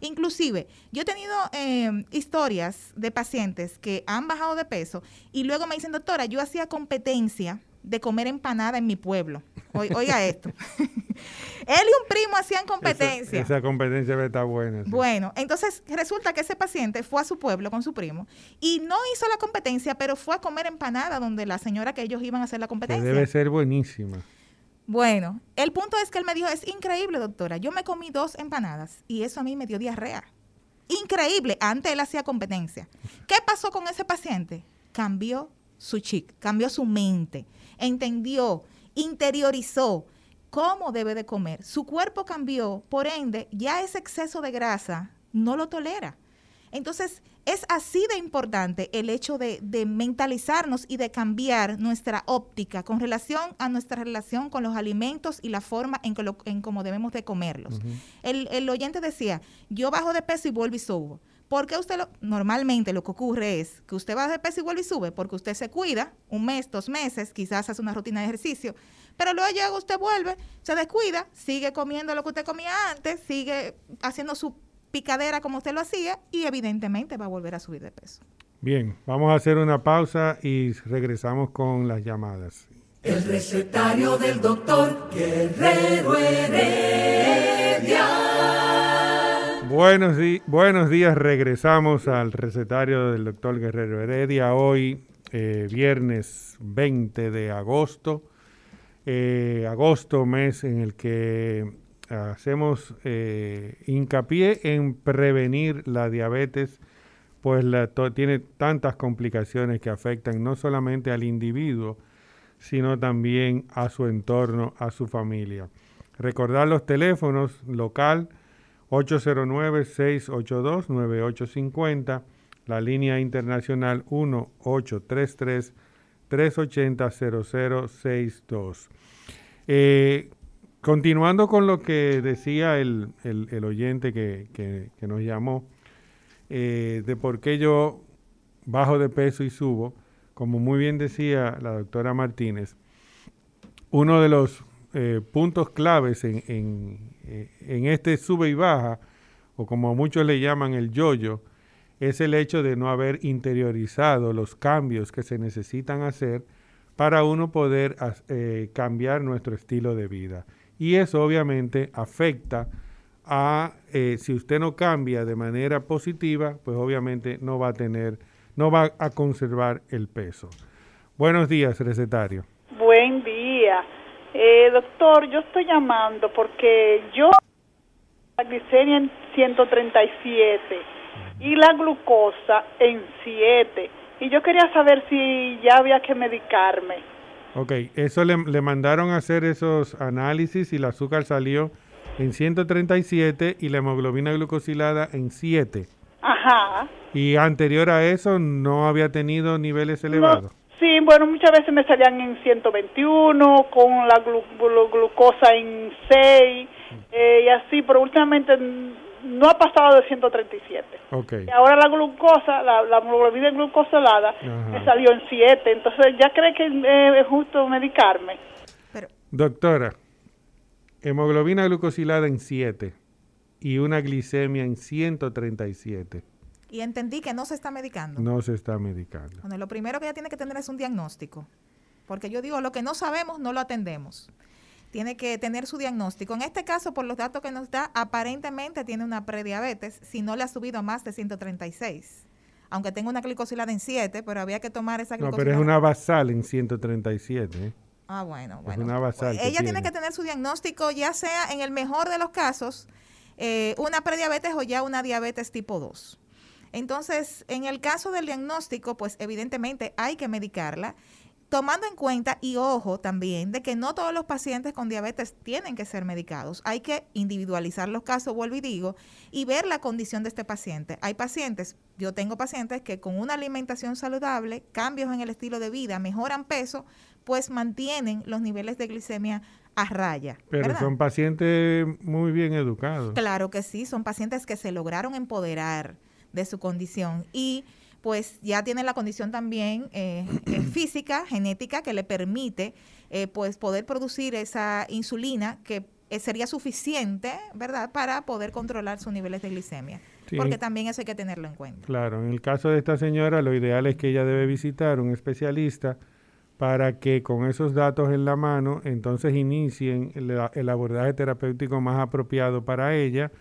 Speaker 4: Inclusive, yo he tenido em, historias de pacientes que han bajado de peso y luego me dicen, doctora, yo hacía competencia de comer empanada en mi pueblo. oiga esto. Él y un primo hacían competencia.
Speaker 3: Esa, competencia está buena.
Speaker 4: Bueno, entonces resulta que ese paciente fue a su pueblo con su primo y no hizo la competencia, pero fue a comer empanada donde la señora que ellos iban a hacer la competencia.
Speaker 3: debe ser buenísima.
Speaker 4: Bueno, el punto es que él me dijo, es increíble, doctora, yo me comí dos empanadas y eso a mí me dio diarrea. Increíble, antes él hacía competencia. ¿Qué pasó con ese paciente? Cambió su chic, cambió su mente, entendió, interiorizó cómo debe de comer. Su cuerpo cambió, por ende, ya ese exceso de grasa no lo tolera. Entonces, es así de importante el hecho de, mentalizarnos y de cambiar nuestra óptica con relación a nuestra relación con los alimentos y la forma en, que en cómo debemos de comerlos. el, el, oyente decía, yo bajo de peso y vuelvo y subo. Porque usted lo, normalmente lo que ocurre es que usted baja de peso y vuelve y sube porque usted se cuida un mes, dos meses, quizás hace una rutina de ejercicio, pero luego llega usted vuelve, se descuida, sigue comiendo lo que usted comía antes, sigue haciendo su picadera como usted lo hacía y evidentemente va a volver a subir de peso.
Speaker 3: Bien, vamos a hacer una pausa y regresamos con las llamadas.
Speaker 2: El recetario del doctor Guerrero Heredia.
Speaker 3: Buenos, buenos días, regresamos al recetario del doctor Guerrero Heredia. Hoy, eh, viernes 20 de agosto, eh, agosto, mes en el que hacemos eh, hincapié en prevenir la diabetes, pues tiene tantas complicaciones que afectan no solamente al individuo, sino también a su entorno, a su familia. Recordar los teléfonos local 809-682-9850, la línea internacional 1-833-380-0062. Eh, Continuando con lo que decía el, oyente que, nos llamó, eh, de por qué yo bajo de peso y subo, como muy bien decía la doctora Martínez, uno de los eh, puntos claves en, eh, en, este sube y baja, o como muchos le llaman el yoyo, es el hecho de no haber interiorizado los cambios que se necesitan hacer para uno poder cambiar nuestro estilo de vida y eso obviamente afecta a, eh, si usted no cambia de manera positiva, pues obviamente no va a tener, no va a conservar el peso. Buenos días, recetario.
Speaker 9: Buen día. Eh, doctor, yo estoy llamando porque yo la glicemia en 137 y la glucosa en 7 y yo quería saber si ya había que medicarme.
Speaker 3: Ok, eso le, le, mandaron a hacer esos análisis y el azúcar salió en 137 y la hemoglobina glucosilada en 7.
Speaker 9: Ajá.
Speaker 3: Y anterior a eso no había tenido niveles elevados.
Speaker 9: sí, bueno, muchas veces me salían en 121, con la glucosa en 6 eh, y así, pero últimamente no ha pasado de 137.
Speaker 3: Okay.
Speaker 9: Y ahora la glucosa, la, la hemoglobina glucosilada, me salió en 7. Entonces, ¿ya cree que eh, es justo medicarme?
Speaker 3: Doctora, hemoglobina glucosilada en 7 y una glicemia en 137.
Speaker 4: Y entendí que no se está medicando.
Speaker 3: No se está medicando.
Speaker 4: Bueno, lo primero que ella tiene que tener es un diagnóstico. Porque yo digo, lo que no sabemos, no lo atendemos tiene que tener su diagnóstico. En este caso, por los datos que nos da, aparentemente tiene una prediabetes si no le ha subido a más de 136. Aunque tenga una glicosilada en 7, pero había que tomar esa
Speaker 3: glicosilada. No, pero es una basal en 137. ¿eh?
Speaker 4: Ah, bueno, bueno.
Speaker 3: Es una basal.
Speaker 4: ella tiene. que tener su diagnóstico, ya sea en el mejor de los casos, eh, una prediabetes o ya una diabetes tipo 2. Entonces, en el caso del diagnóstico, pues evidentemente hay que medicarla tomando en cuenta y ojo también de que no todos los pacientes con diabetes tienen que ser medicados. Hay que individualizar los casos, vuelvo y digo, y ver la condición de este paciente. Hay pacientes, yo tengo pacientes que con una alimentación saludable, cambios en el estilo de vida, mejoran peso, pues mantienen los niveles de glicemia a raya.
Speaker 3: Pero son pacientes muy bien educados.
Speaker 4: Claro que sí, son pacientes que se lograron empoderar de su condición y pues ya tienen la condición también eh, eh, física, genética, que le permite eh, pues poder producir esa insulina que sería suficiente, ¿verdad?, para poder controlar sus niveles de glicemia. Porque también eso hay que tenerlo en cuenta.
Speaker 3: Claro, en el caso de esta señora, lo ideal es que ella debe visitar un especialista para que con esos datos en la mano, entonces inicien el, abordaje terapéutico más apropiado para ella,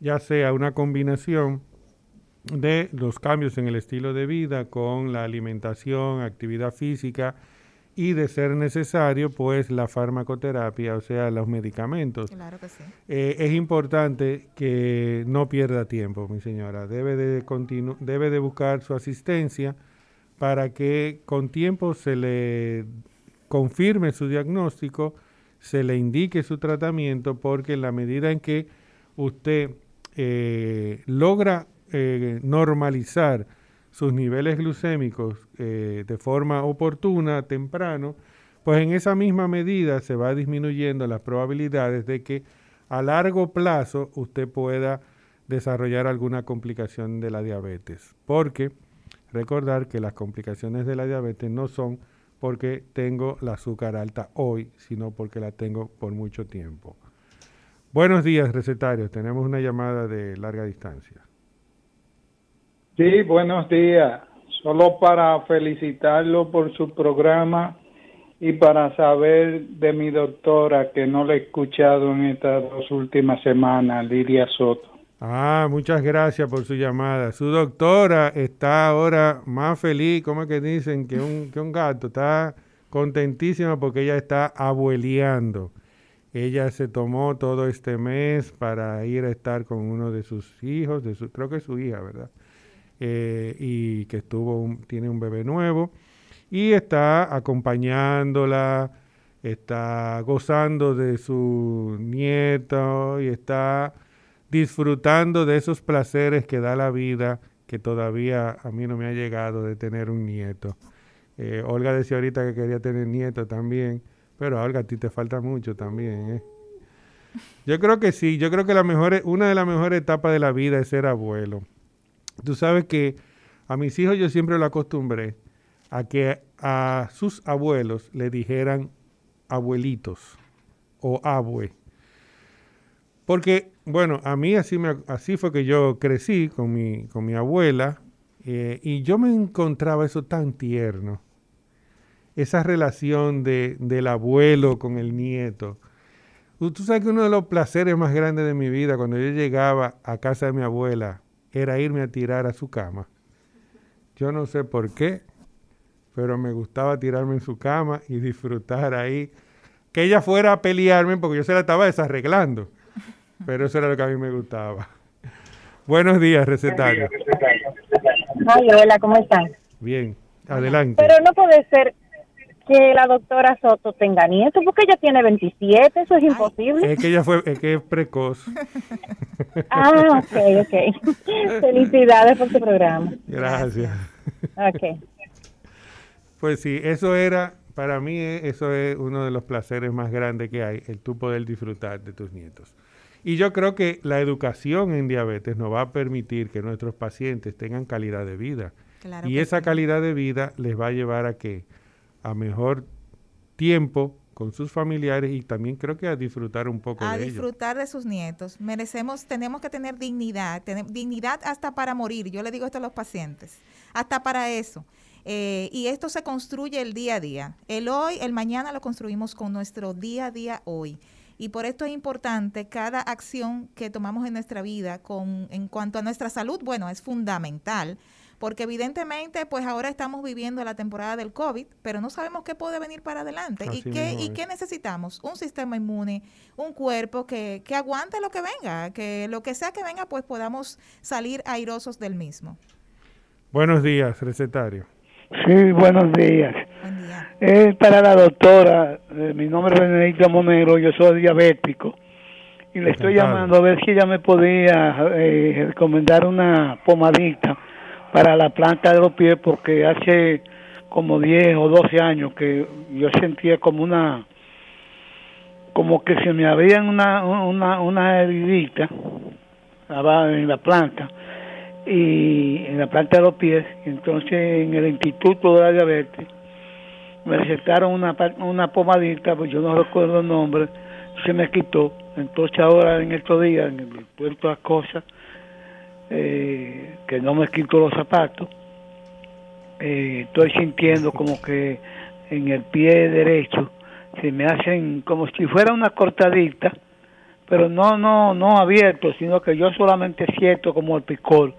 Speaker 3: ya sea una combinación de los cambios en el estilo de vida con la alimentación, actividad física y de ser necesario, pues la farmacoterapia, o sea, los medicamentos.
Speaker 4: Claro que sí.
Speaker 3: Eh, es importante que no pierda tiempo, mi señora. Debe de, debe de buscar su asistencia para que con tiempo se le confirme su diagnóstico, se le indique su tratamiento, porque en la medida en que usted eh, logra eh, normalizar sus niveles glucémicos eh, de forma oportuna, temprano, pues en esa misma medida se va disminuyendo las probabilidades de que a largo plazo usted pueda desarrollar alguna complicación de la diabetes. Porque Recordar que las complicaciones de la diabetes no son porque tengo la azúcar alta hoy, sino porque la tengo por mucho tiempo. Buenos días, recetarios. Tenemos una llamada de larga distancia.
Speaker 10: Sí, buenos días. Solo para felicitarlo por su programa y para saber de mi doctora que no la he escuchado en estas dos últimas semanas, Lidia Soto.
Speaker 3: Ah, muchas gracias por su llamada. Su doctora está ahora más feliz, como que dicen, que un, que un gato. Está contentísima porque ella está abueleando. Ella se tomó todo este mes para ir a estar con uno de sus hijos, de su, creo que es su hija, ¿verdad? Eh, y que tiene un bebé nuevo y está acompañándola, está gozando de su nieto y está disfrutando de esos placeres que da la vida, que todavía a mí no me ha llegado de tener un nieto. Eh, Olga decía ahorita que quería tener nieto también, pero Olga, a ti te falta mucho también. ¿eh? Yo creo que sí, yo creo que la mejor, una de las mejores etapas de la vida es ser abuelo. Tú sabes que a mis hijos yo siempre lo acostumbré a que a sus abuelos le dijeran abuelitos o abue. Porque bueno, a mí así, me, fue que yo crecí con mi, con mi abuela eh, y yo me encontraba eso tan tierno. Esa relación de, del abuelo con el nieto. Tú sabes que uno de los placeres más grandes de mi vida cuando yo llegaba a casa de mi abuela era irme a tirar a su cama. Yo no sé por qué, pero me gustaba tirarme en su cama y disfrutar ahí. Que ella fuera a pelearme porque yo se la estaba desarreglando pero eso era lo que a mí me gustaba. Buenos días, recetario.
Speaker 11: Hola, ¿cómo están?
Speaker 3: Bien, adelante.
Speaker 11: Pero no puede ser que la doctora Soto tenga nietos, porque ella tiene 27, eso es imposible.
Speaker 3: Es que ella fue, es que es precoz.
Speaker 11: Ah, ok, ok. Felicidades por tu programa.
Speaker 3: Gracias.
Speaker 11: Ok.
Speaker 3: Pues sí, eso era, para mí eso es uno de los placeres más grandes que hay, el tú poder disfrutar de tus nietos. Y yo creo que la educación en diabetes nos va a permitir que nuestros pacientes tengan calidad de vida. y esa calidad de vida les va a llevar a que a mejor tiempo con sus familiares y también creo que a disfrutar un poco
Speaker 4: de
Speaker 3: ellos.
Speaker 4: A disfrutar de sus nietos. Merecemos, tenemos que tener dignidad, tener dignidad hasta para morir. Yo le digo esto a los pacientes, hasta para eso. Eh, y esto se construye el día a día. El hoy, el mañana lo construimos con nuestro día a día hoy. Y por esto es importante cada acción que tomamos en nuestra vida con, en cuanto a nuestra salud, bueno, es fundamental, porque evidentemente pues ahora estamos viviendo la temporada del COVID, pero no sabemos qué puede venir para adelante. ¿Y qué, ¿Y qué necesitamos? Un sistema inmune, un cuerpo que, que aguante lo que venga, que lo que sea que venga pues podamos salir airosos del mismo.
Speaker 3: Buenos días, recetario.
Speaker 10: Sí, buenos días. Es para la doctora, eh, mi nombre es Benedicto Monero, yo soy diabético y le estoy llamando a ver si ella me podía eh, recomendar una pomadita para la planta de los pies porque hace como 10 o 12 años que yo sentía como una como que se me abrían una, una, una heridita en la planta y en la planta de los pies. Entonces en el Instituto de la Diabetes me recetaron una, una pomadita, pues yo no recuerdo el nombre, se me quitó. Entonces ahora en estos días, en de las cosas, eh, que no me quito los zapatos, eh, estoy sintiendo como que en el pie derecho se me hacen como si fuera una cortadita, pero no no no abierto, sino que yo solamente siento como el picor.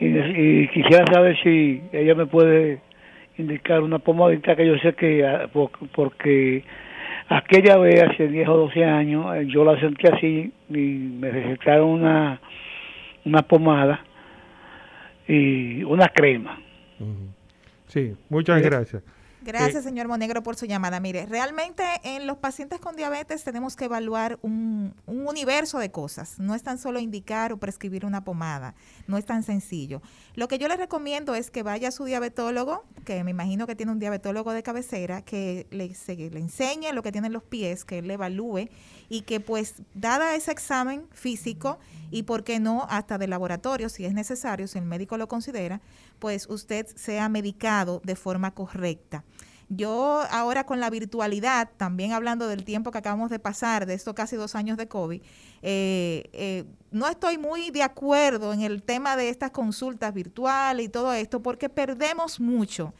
Speaker 10: Y, quisiera saber si ella me puede indicar una pomadita que yo sé que ah, porque aquella vez hace 10 o 12 años eh, yo la sentí así y me recetaron una una pomada y una crema.
Speaker 3: Sí, muchas gracias.
Speaker 4: Gracias, señor Monegro, por su llamada. Mire, realmente en los pacientes con diabetes tenemos que evaluar un, un, universo de cosas. No es tan solo indicar o prescribir una pomada. No es tan sencillo. Lo que yo le recomiendo es que vaya a su diabetólogo, que me imagino que tiene un diabetólogo de cabecera, que le, le enseñe lo que tienen los pies, que él le evalúe y que pues, dada ese examen físico y, por qué no, hasta de laboratorio, si es necesario, si el médico lo considera, pues usted sea medicado de forma correcta. Yo ahora con la virtualidad, también hablando del tiempo que acabamos de pasar, de estos casi dos años de COVID, eh, eh, no estoy muy de acuerdo en el tema de estas consultas virtuales y todo esto, porque perdemos mucho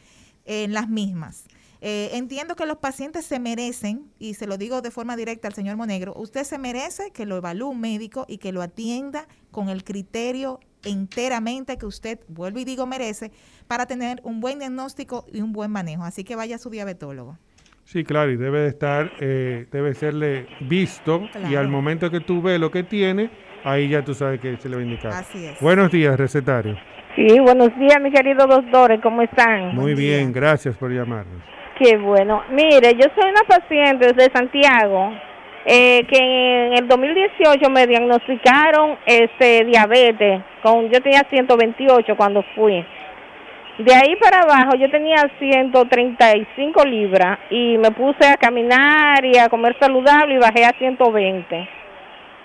Speaker 4: en las mismas. Eh, entiendo que los pacientes se merecen, y se lo digo de forma directa al señor Monegro, usted se merece que lo evalúe un médico y que lo atienda con el criterio enteramente que usted, vuelvo y digo, merece para tener un buen diagnóstico y un buen manejo. Así que vaya a su diabetólogo.
Speaker 3: Sí, claro, y debe estar, eh, debe serle visto y al momento que tú ves lo que tiene, ahí ya tú sabes que se le va a indicar.
Speaker 4: Así es.
Speaker 3: Buenos días, recetario.
Speaker 12: Sí, buenos días, mis queridos doctores, ¿cómo están?
Speaker 3: Muy bien, gracias por llamarnos.
Speaker 12: Qué bueno. Mire, yo soy una paciente de Santiago eh, que en el 2018 me diagnosticaron este diabetes, con yo tenía 128 cuando fui. De ahí para abajo yo tenía 135 libras y me puse a caminar y a comer saludable y bajé a 120.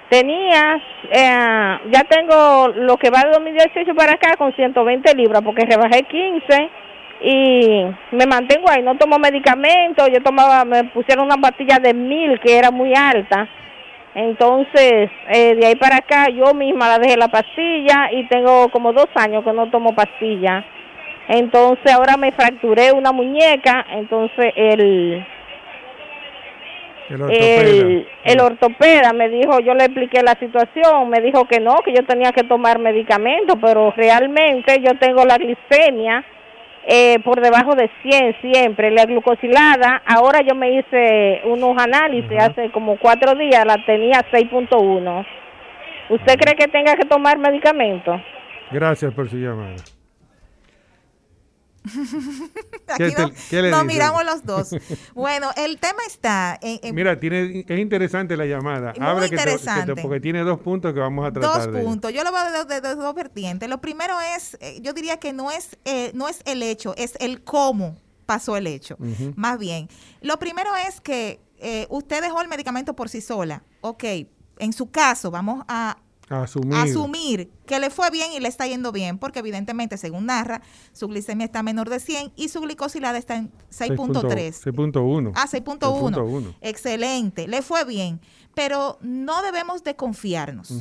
Speaker 12: Tenía, eh, ya tengo lo que va de 2018 para acá con 120 libras porque rebajé 15 y me mantengo ahí, no tomo medicamentos, yo tomaba, me pusieron una pastilla de mil que era muy alta, entonces eh, de ahí para acá yo misma la dejé la pastilla y tengo como dos años que no tomo pastilla, entonces ahora me fracturé una muñeca, entonces el el el ortopeda me dijo, yo le expliqué la situación, me dijo que no, que yo tenía que tomar medicamentos, pero realmente yo tengo la glicemia eh, por debajo de 100 siempre. La glucosilada, ahora yo me hice unos análisis hace como cuatro días, la tenía 6.1. ¿Usted cree que tenga que tomar medicamento?
Speaker 3: Gracias por su llamada.
Speaker 4: Aquí nos miramos los dos. Bueno, el tema está.
Speaker 3: Mira, tiene, es interesante la llamada. Muy interesante. porque tiene dos puntos que vamos a tratar.
Speaker 4: Dos puntos. Yo lo veo de, dos vertientes. Lo primero es, eh, yo diría que no es, eh, no es el hecho, es el cómo pasó el hecho. Más bien. Lo primero es que eh, usted dejó el medicamento por sí sola. Ok, en su caso, vamos a Asumir. que le fue bien y le está yendo bien, porque evidentemente, según narra, su glicemia está menor de 100 y su glicosilada está en 6.3.
Speaker 3: 6.1.
Speaker 4: Ah, 6.1. Excelente, le fue bien, pero no debemos de confiarnos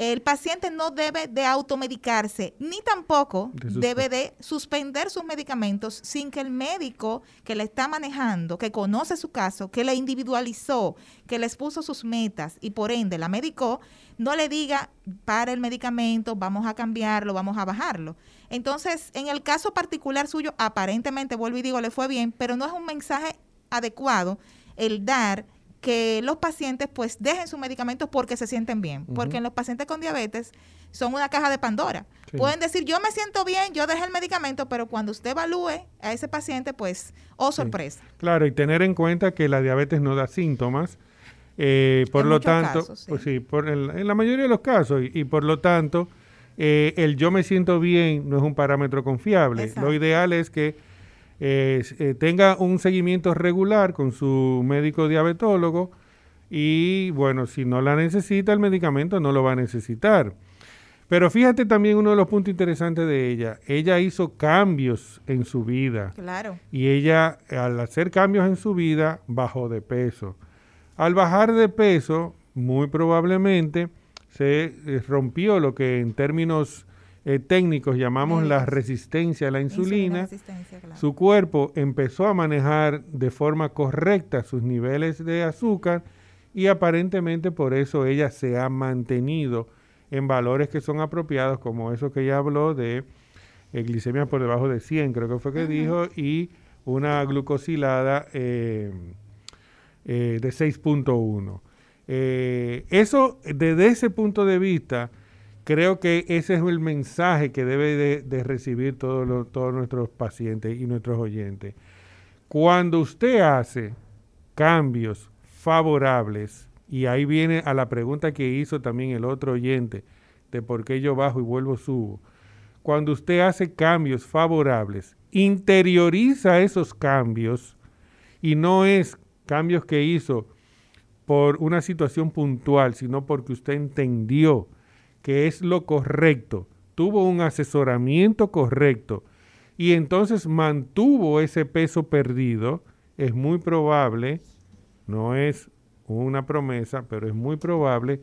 Speaker 4: el paciente no debe de automedicarse, ni tampoco debe de suspender sus medicamentos sin que el médico que le está manejando, que conoce su caso, que le individualizó, que les puso sus metas y por ende la medicó, no le diga para el medicamento, vamos a cambiarlo, vamos a bajarlo. Entonces, en el caso particular suyo, aparentemente, vuelvo y digo, le fue bien, pero no es un mensaje adecuado el dar que los pacientes pues dejen sus medicamentos porque se sienten bien, porque en los pacientes con diabetes son una caja de Pandora. Pueden decir, yo me siento bien, yo dejé el medicamento, pero cuando usted evalúe a ese paciente, pues, oh sorpresa.
Speaker 3: Claro, y tener en cuenta que la diabetes no da síntomas, eh, por lo tanto, pues sí, por en la mayoría de los casos, y, por lo tanto, eh, el yo me siento bien no es un parámetro confiable. Lo ideal es que eh, tenga un seguimiento regular con su médico diabetólogo y bueno, si no la necesita el medicamento no lo va a necesitar. Pero fíjate también uno de los puntos interesantes de ella. Ella hizo cambios en su vida.
Speaker 4: Claro.
Speaker 3: Y ella, al hacer cambios en su vida, bajó de peso. Al bajar de peso, muy probablemente se eh, rompió lo que en términos eh, técnicos llamamos la resistencia a la insulina. Su cuerpo empezó a manejar de forma correcta sus niveles de azúcar y aparentemente por eso ella se ha mantenido en valores que son apropiados, como eso que ella habló de eh, glicemia por debajo de 100, creo que fue que dijo, y una glucosilada eh, eh, de 6.1. eso, desde ese punto de vista, creo que ese es el mensaje que debe de, recibir todos, todos nuestros pacientes y nuestros oyentes. Cuando usted hace cambios favorables y ahí viene a la pregunta que hizo también el otro oyente de por qué yo bajo y vuelvo subo. Cuando usted hace cambios favorables, interioriza esos cambios y no es cambios que hizo por una situación puntual, sino porque usted entendió que es lo correcto, tuvo un asesoramiento correcto y entonces mantuvo ese peso perdido, es muy probable, no es una promesa, pero es muy probable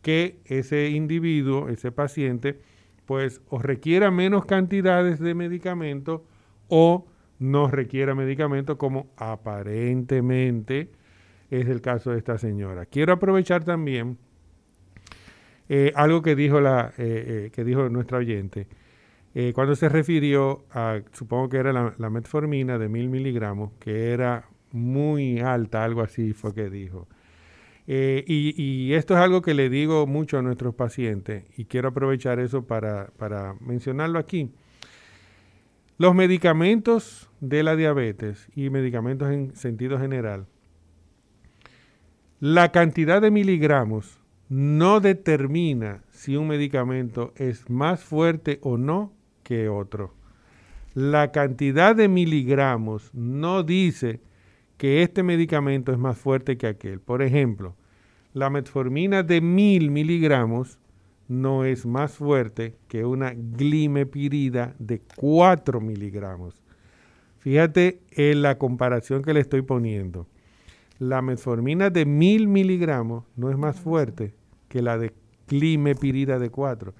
Speaker 3: que ese individuo, ese paciente, pues o requiera menos cantidades de medicamento o no requiera medicamento como aparentemente es el caso de esta señora. Quiero aprovechar también eh, algo que dijo, la, eh, eh, que dijo nuestra oyente. cuando se refirió a, supongo que era la, metformina de mil miligramos, que era muy alta, algo así fue que dijo. Eh, y, esto es algo que le digo mucho a nuestros pacientes y quiero aprovechar eso para, mencionarlo aquí. Los medicamentos de la diabetes y medicamentos en sentido general, la cantidad de miligramos no determina si un medicamento es más fuerte o no que otro. La cantidad de miligramos no dice que este medicamento es más fuerte que aquel. Por ejemplo, la metformina de mil miligramos no es más fuerte que una glimepirida de 4 miligramos. Fíjate en la comparación que le estoy poniendo. La metformina de mil miligramos no es más fuerte que la de glimepirida de 4.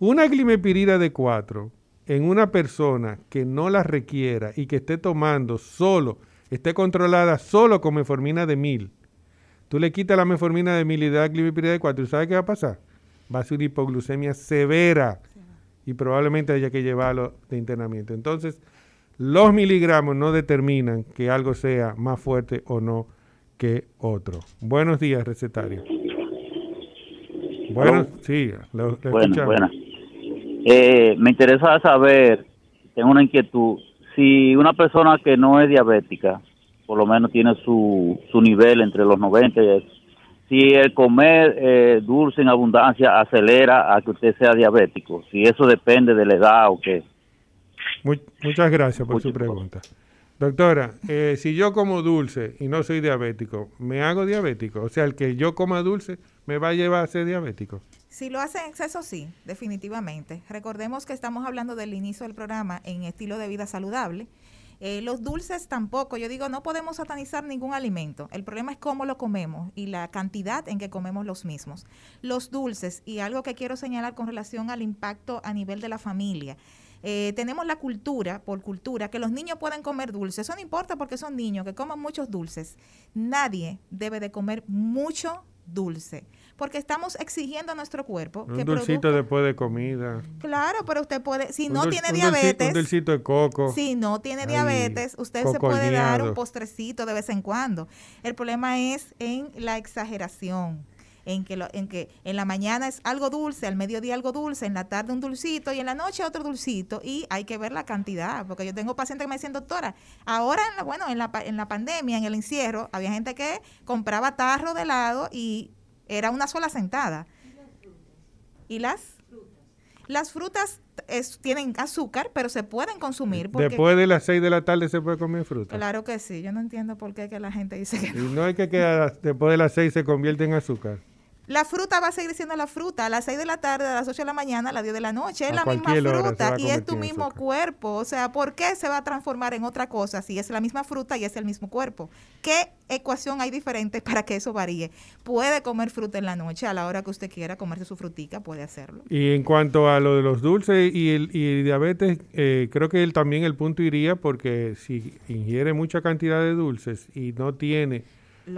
Speaker 3: Una glimepirida de 4 en una persona que no la requiera y que esté tomando solo esté controlada solo con metformina de 1000, tú le quitas la metformina de 1000 y das glimepirida de 4, ¿sabes qué va a pasar? Va a ser una hipoglucemia severa y probablemente haya que llevarlo de internamiento. Entonces, los miligramos no determinan que algo sea más fuerte o no que otro. Buenos días, recetario. Bueno, sí, lo,
Speaker 13: bueno, eh, me interesa saber, tengo una inquietud, si una persona que no es diabética, por lo menos tiene su, su nivel entre los 90 y si el comer eh, dulce en abundancia acelera a que usted sea diabético, si eso depende de la edad o qué.
Speaker 3: muchas gracias por su pregunta. Doctora, eh, si yo como dulce y no soy diabético, ¿me hago diabético? O sea, el que yo coma dulce me va a llevar a ser diabético.
Speaker 4: Si lo hace en exceso, sí, definitivamente. Recordemos que estamos hablando del inicio del programa en estilo de vida saludable. Eh, los dulces tampoco, yo digo, no podemos satanizar ningún alimento. El problema es cómo lo comemos y la cantidad en que comemos los mismos. Los dulces, y algo que quiero señalar con relación al impacto a nivel de la familia. Eh, tenemos la cultura, por cultura, que los niños pueden comer dulces. Eso no importa porque son niños, que coman muchos dulces. Nadie debe de comer mucho dulce porque estamos exigiendo a nuestro cuerpo
Speaker 3: un dulcito después de comida.
Speaker 4: Claro, pero usted puede, si no tiene diabetes,
Speaker 3: un dulcito de coco.
Speaker 4: Si no tiene diabetes, usted se puede dar un postrecito de vez en cuando. El problema es en la exageración. En que, en que en la mañana es algo dulce, al mediodía algo dulce, en la tarde un dulcito y en la noche otro dulcito y hay que ver la cantidad, porque yo tengo pacientes que me dicen, doctora, ahora, en la, bueno, en la, en la pandemia, en el encierro, había gente que compraba tarro de helado y era una sola sentada. ¿Y las? Las frutas es, tienen azúcar, pero se pueden consumir.
Speaker 3: Después de las 6 de la tarde se puede comer fruta.
Speaker 4: Claro que sí, yo no entiendo por qué que la gente dice que
Speaker 3: no. Y no es que, que después de las 6 se convierte en azúcar.
Speaker 4: La fruta va a seguir siendo la fruta. A las 6 de la tarde, a las 8 de la mañana, a las 10 de la noche. Es la misma fruta y es tu mismo cuerpo. O sea, ¿por qué se va a transformar en otra cosa si es la misma fruta y es el mismo cuerpo? ¿Qué ecuación hay diferente para que eso varíe? Puede comer fruta en la noche a la hora que usted quiera comerse su frutica, puede hacerlo.
Speaker 3: Y en cuanto a lo de los dulces y el, y diabetes, eh, creo que él también el punto iría porque si ingiere mucha cantidad de dulces y no tiene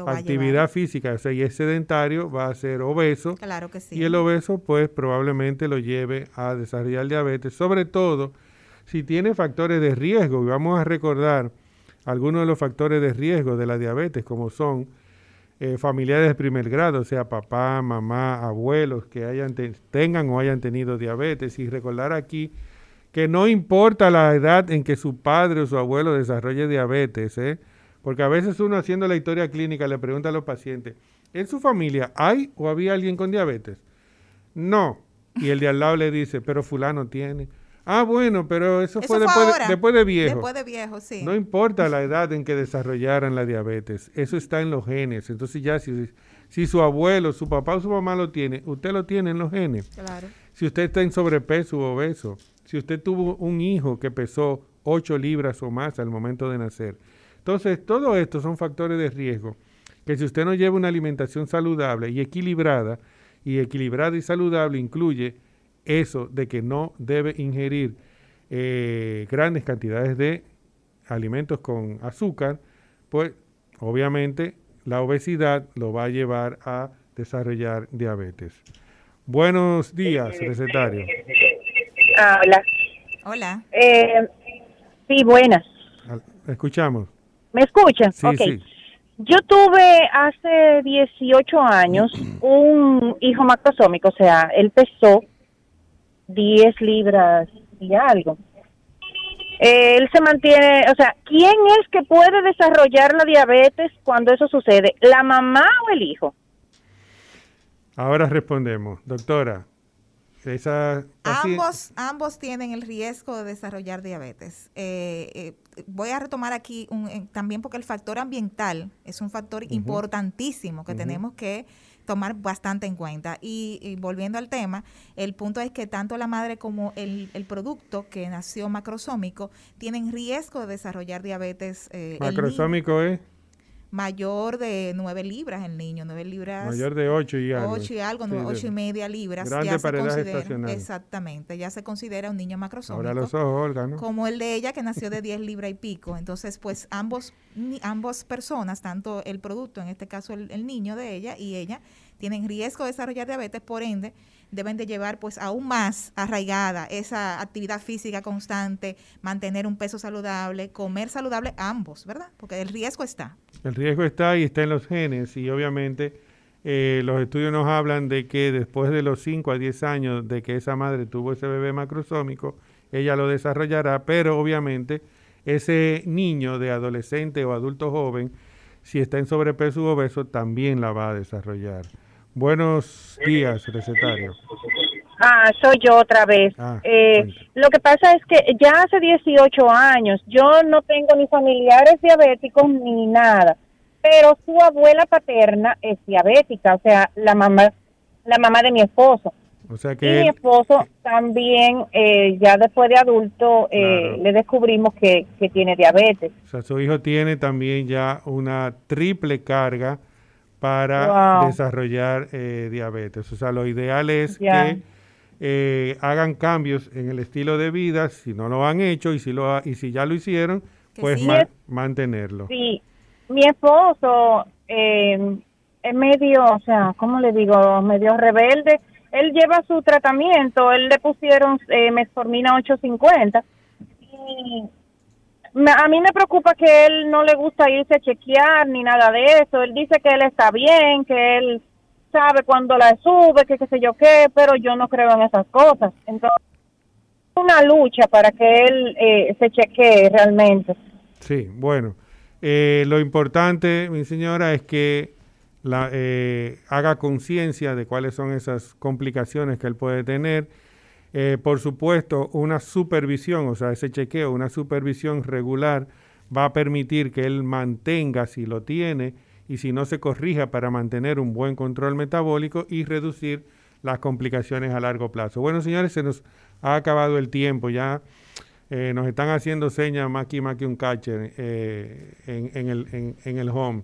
Speaker 3: actividad física, o sea, y es sedentario, va a ser obeso.
Speaker 4: Claro que sí.
Speaker 3: Y el obeso, pues, probablemente lo lleve a desarrollar diabetes, sobre todo si tiene factores de riesgo. Y vamos a recordar algunos de los factores de riesgo de la diabetes, como son eh, familiares de primer grado, o sea, papá, mamá, abuelos que hayan tengan o hayan tenido diabetes. Y recordar aquí que no importa la edad en que su padre o su abuelo desarrolle diabetes, ¿eh? Porque a veces uno haciendo la historia clínica le pregunta a los pacientes, ¿en su familia hay o había alguien con diabetes? No. Y el de al lado le dice, pero fulano tiene. Ah, bueno, pero eso, fue, después, de, después, de, viejo.
Speaker 4: Después de viejo, sí.
Speaker 3: No importa la edad en que desarrollaran la diabetes, eso está en los genes. Entonces ya si, si su abuelo, su papá o su mamá lo tiene, usted lo tiene en los genes.
Speaker 4: Claro.
Speaker 3: Si usted está en sobrepeso o obeso, si usted tuvo un hijo que pesó 8 libras o más al momento de nacer, entonces, todo esto son factores de riesgo que si usted no lleva una alimentación saludable y equilibrada, y equilibrada y saludable incluye eso de que no debe ingerir eh, grandes cantidades de alimentos con azúcar, pues obviamente la obesidad lo va a llevar a desarrollar diabetes. Buenos días, recetario.
Speaker 11: Hola.
Speaker 4: Hola.
Speaker 11: Eh, sí, buenas.
Speaker 3: Escuchamos.
Speaker 11: ¿Me escuchan? Sí, Yo tuve hace 18 años un hijo macrosómico, o sea, él pesó 10 libras y algo. Él se mantiene, o sea, ¿quién es que puede desarrollar la diabetes cuando eso sucede? ¿La mamá o el hijo?
Speaker 3: Ahora respondemos, doctora
Speaker 4: ambos, ambos tienen el riesgo de desarrollar diabetes. Eh, eh, voy a retomar aquí un, también porque el factor ambiental es un factor importantísimo que tenemos que tomar bastante en cuenta. Y, volviendo al tema, el punto es que tanto la madre como el, el producto que nació macrosómico tienen riesgo de desarrollar diabetes.
Speaker 3: Eh, macrosómico es
Speaker 4: mayor de 9 libras el niño, 9 libras.
Speaker 3: Mayor de 8 y algo.
Speaker 4: 8 y algo, 8 y media libras.
Speaker 3: Grande
Speaker 4: ya
Speaker 3: para se considera,
Speaker 4: Exactamente, ya se considera un niño macrosómico.
Speaker 3: Ahora los ojos, Olga, ¿no?
Speaker 4: Como el de ella que nació de 10 libras y pico. Entonces, pues ambos, ambas personas, tanto el producto, en este caso el, el niño de ella y ella, tienen riesgo de desarrollar diabetes, por ende, deben de llevar pues aún más arraigada esa actividad física constante, mantener un peso saludable, comer saludable ambos, ¿verdad? Porque el riesgo está.
Speaker 3: El riesgo está y está en los genes y obviamente eh, los estudios nos hablan de que después de los 5 a 10 años de que esa madre tuvo ese bebé macrosómico, ella lo desarrollará, pero obviamente ese niño de adolescente o adulto joven, si está en sobrepeso u obeso, también la va a desarrollar. Buenos días, recetario.
Speaker 11: Ah, soy yo otra vez. Ah, eh, lo que pasa es que ya hace 18 años yo no tengo ni familiares diabéticos ni nada, pero su abuela paterna es diabética, o sea, la mamá, la mamá de mi esposo.
Speaker 3: O sea que
Speaker 11: y mi esposo también, eh, ya después de adulto, eh, le descubrimos que, que tiene diabetes.
Speaker 3: O sea, su hijo tiene también ya una triple carga para desarrollar eh, diabetes. O sea, lo ideal es que eh, hagan cambios en el estilo de vida, si no lo han hecho y si, lo y si ya lo hicieron, pues mantenerlo.
Speaker 11: Sí, mi esposo eh, es medio, o sea, ¿cómo le digo? Medio rebelde. Él lleva su tratamiento, él le pusieron eh, metformina 850 y a mí me preocupa que él no le gusta irse a chequear ni nada de eso. Él dice que él está bien, que él sabe cuándo la sube, que qué sé yo qué, pero yo no creo en esas cosas. Entonces, una lucha para que él eh, se chequee realmente.
Speaker 3: Sí, bueno. Eh, lo importante, mi señora, es que la, eh, haga conciencia de cuáles son esas complicaciones que él puede tener Eh, por supuesto, una supervisión, o sea, ese chequeo, una supervisión regular va a permitir que él mantenga, si lo tiene, y si no se corrija para mantener un buen control metabólico y reducir las complicaciones a largo plazo. Bueno, señores, se nos ha acabado el tiempo, ya eh, nos están haciendo señas más que, más que un catcher eh, en, el, en, el home.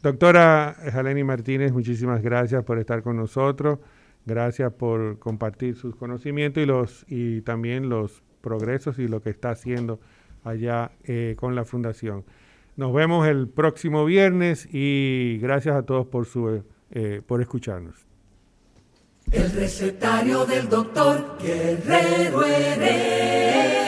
Speaker 3: Doctora Jaleni Martínez, muchísimas gracias por estar con nosotros. Gracias por compartir sus conocimientos y, los, y también los progresos y lo que está haciendo allá eh, con la Fundación. Nos vemos el próximo viernes y gracias a todos por, su, eh, por escucharnos.
Speaker 2: El recetario del doctor Guerrero Heredia.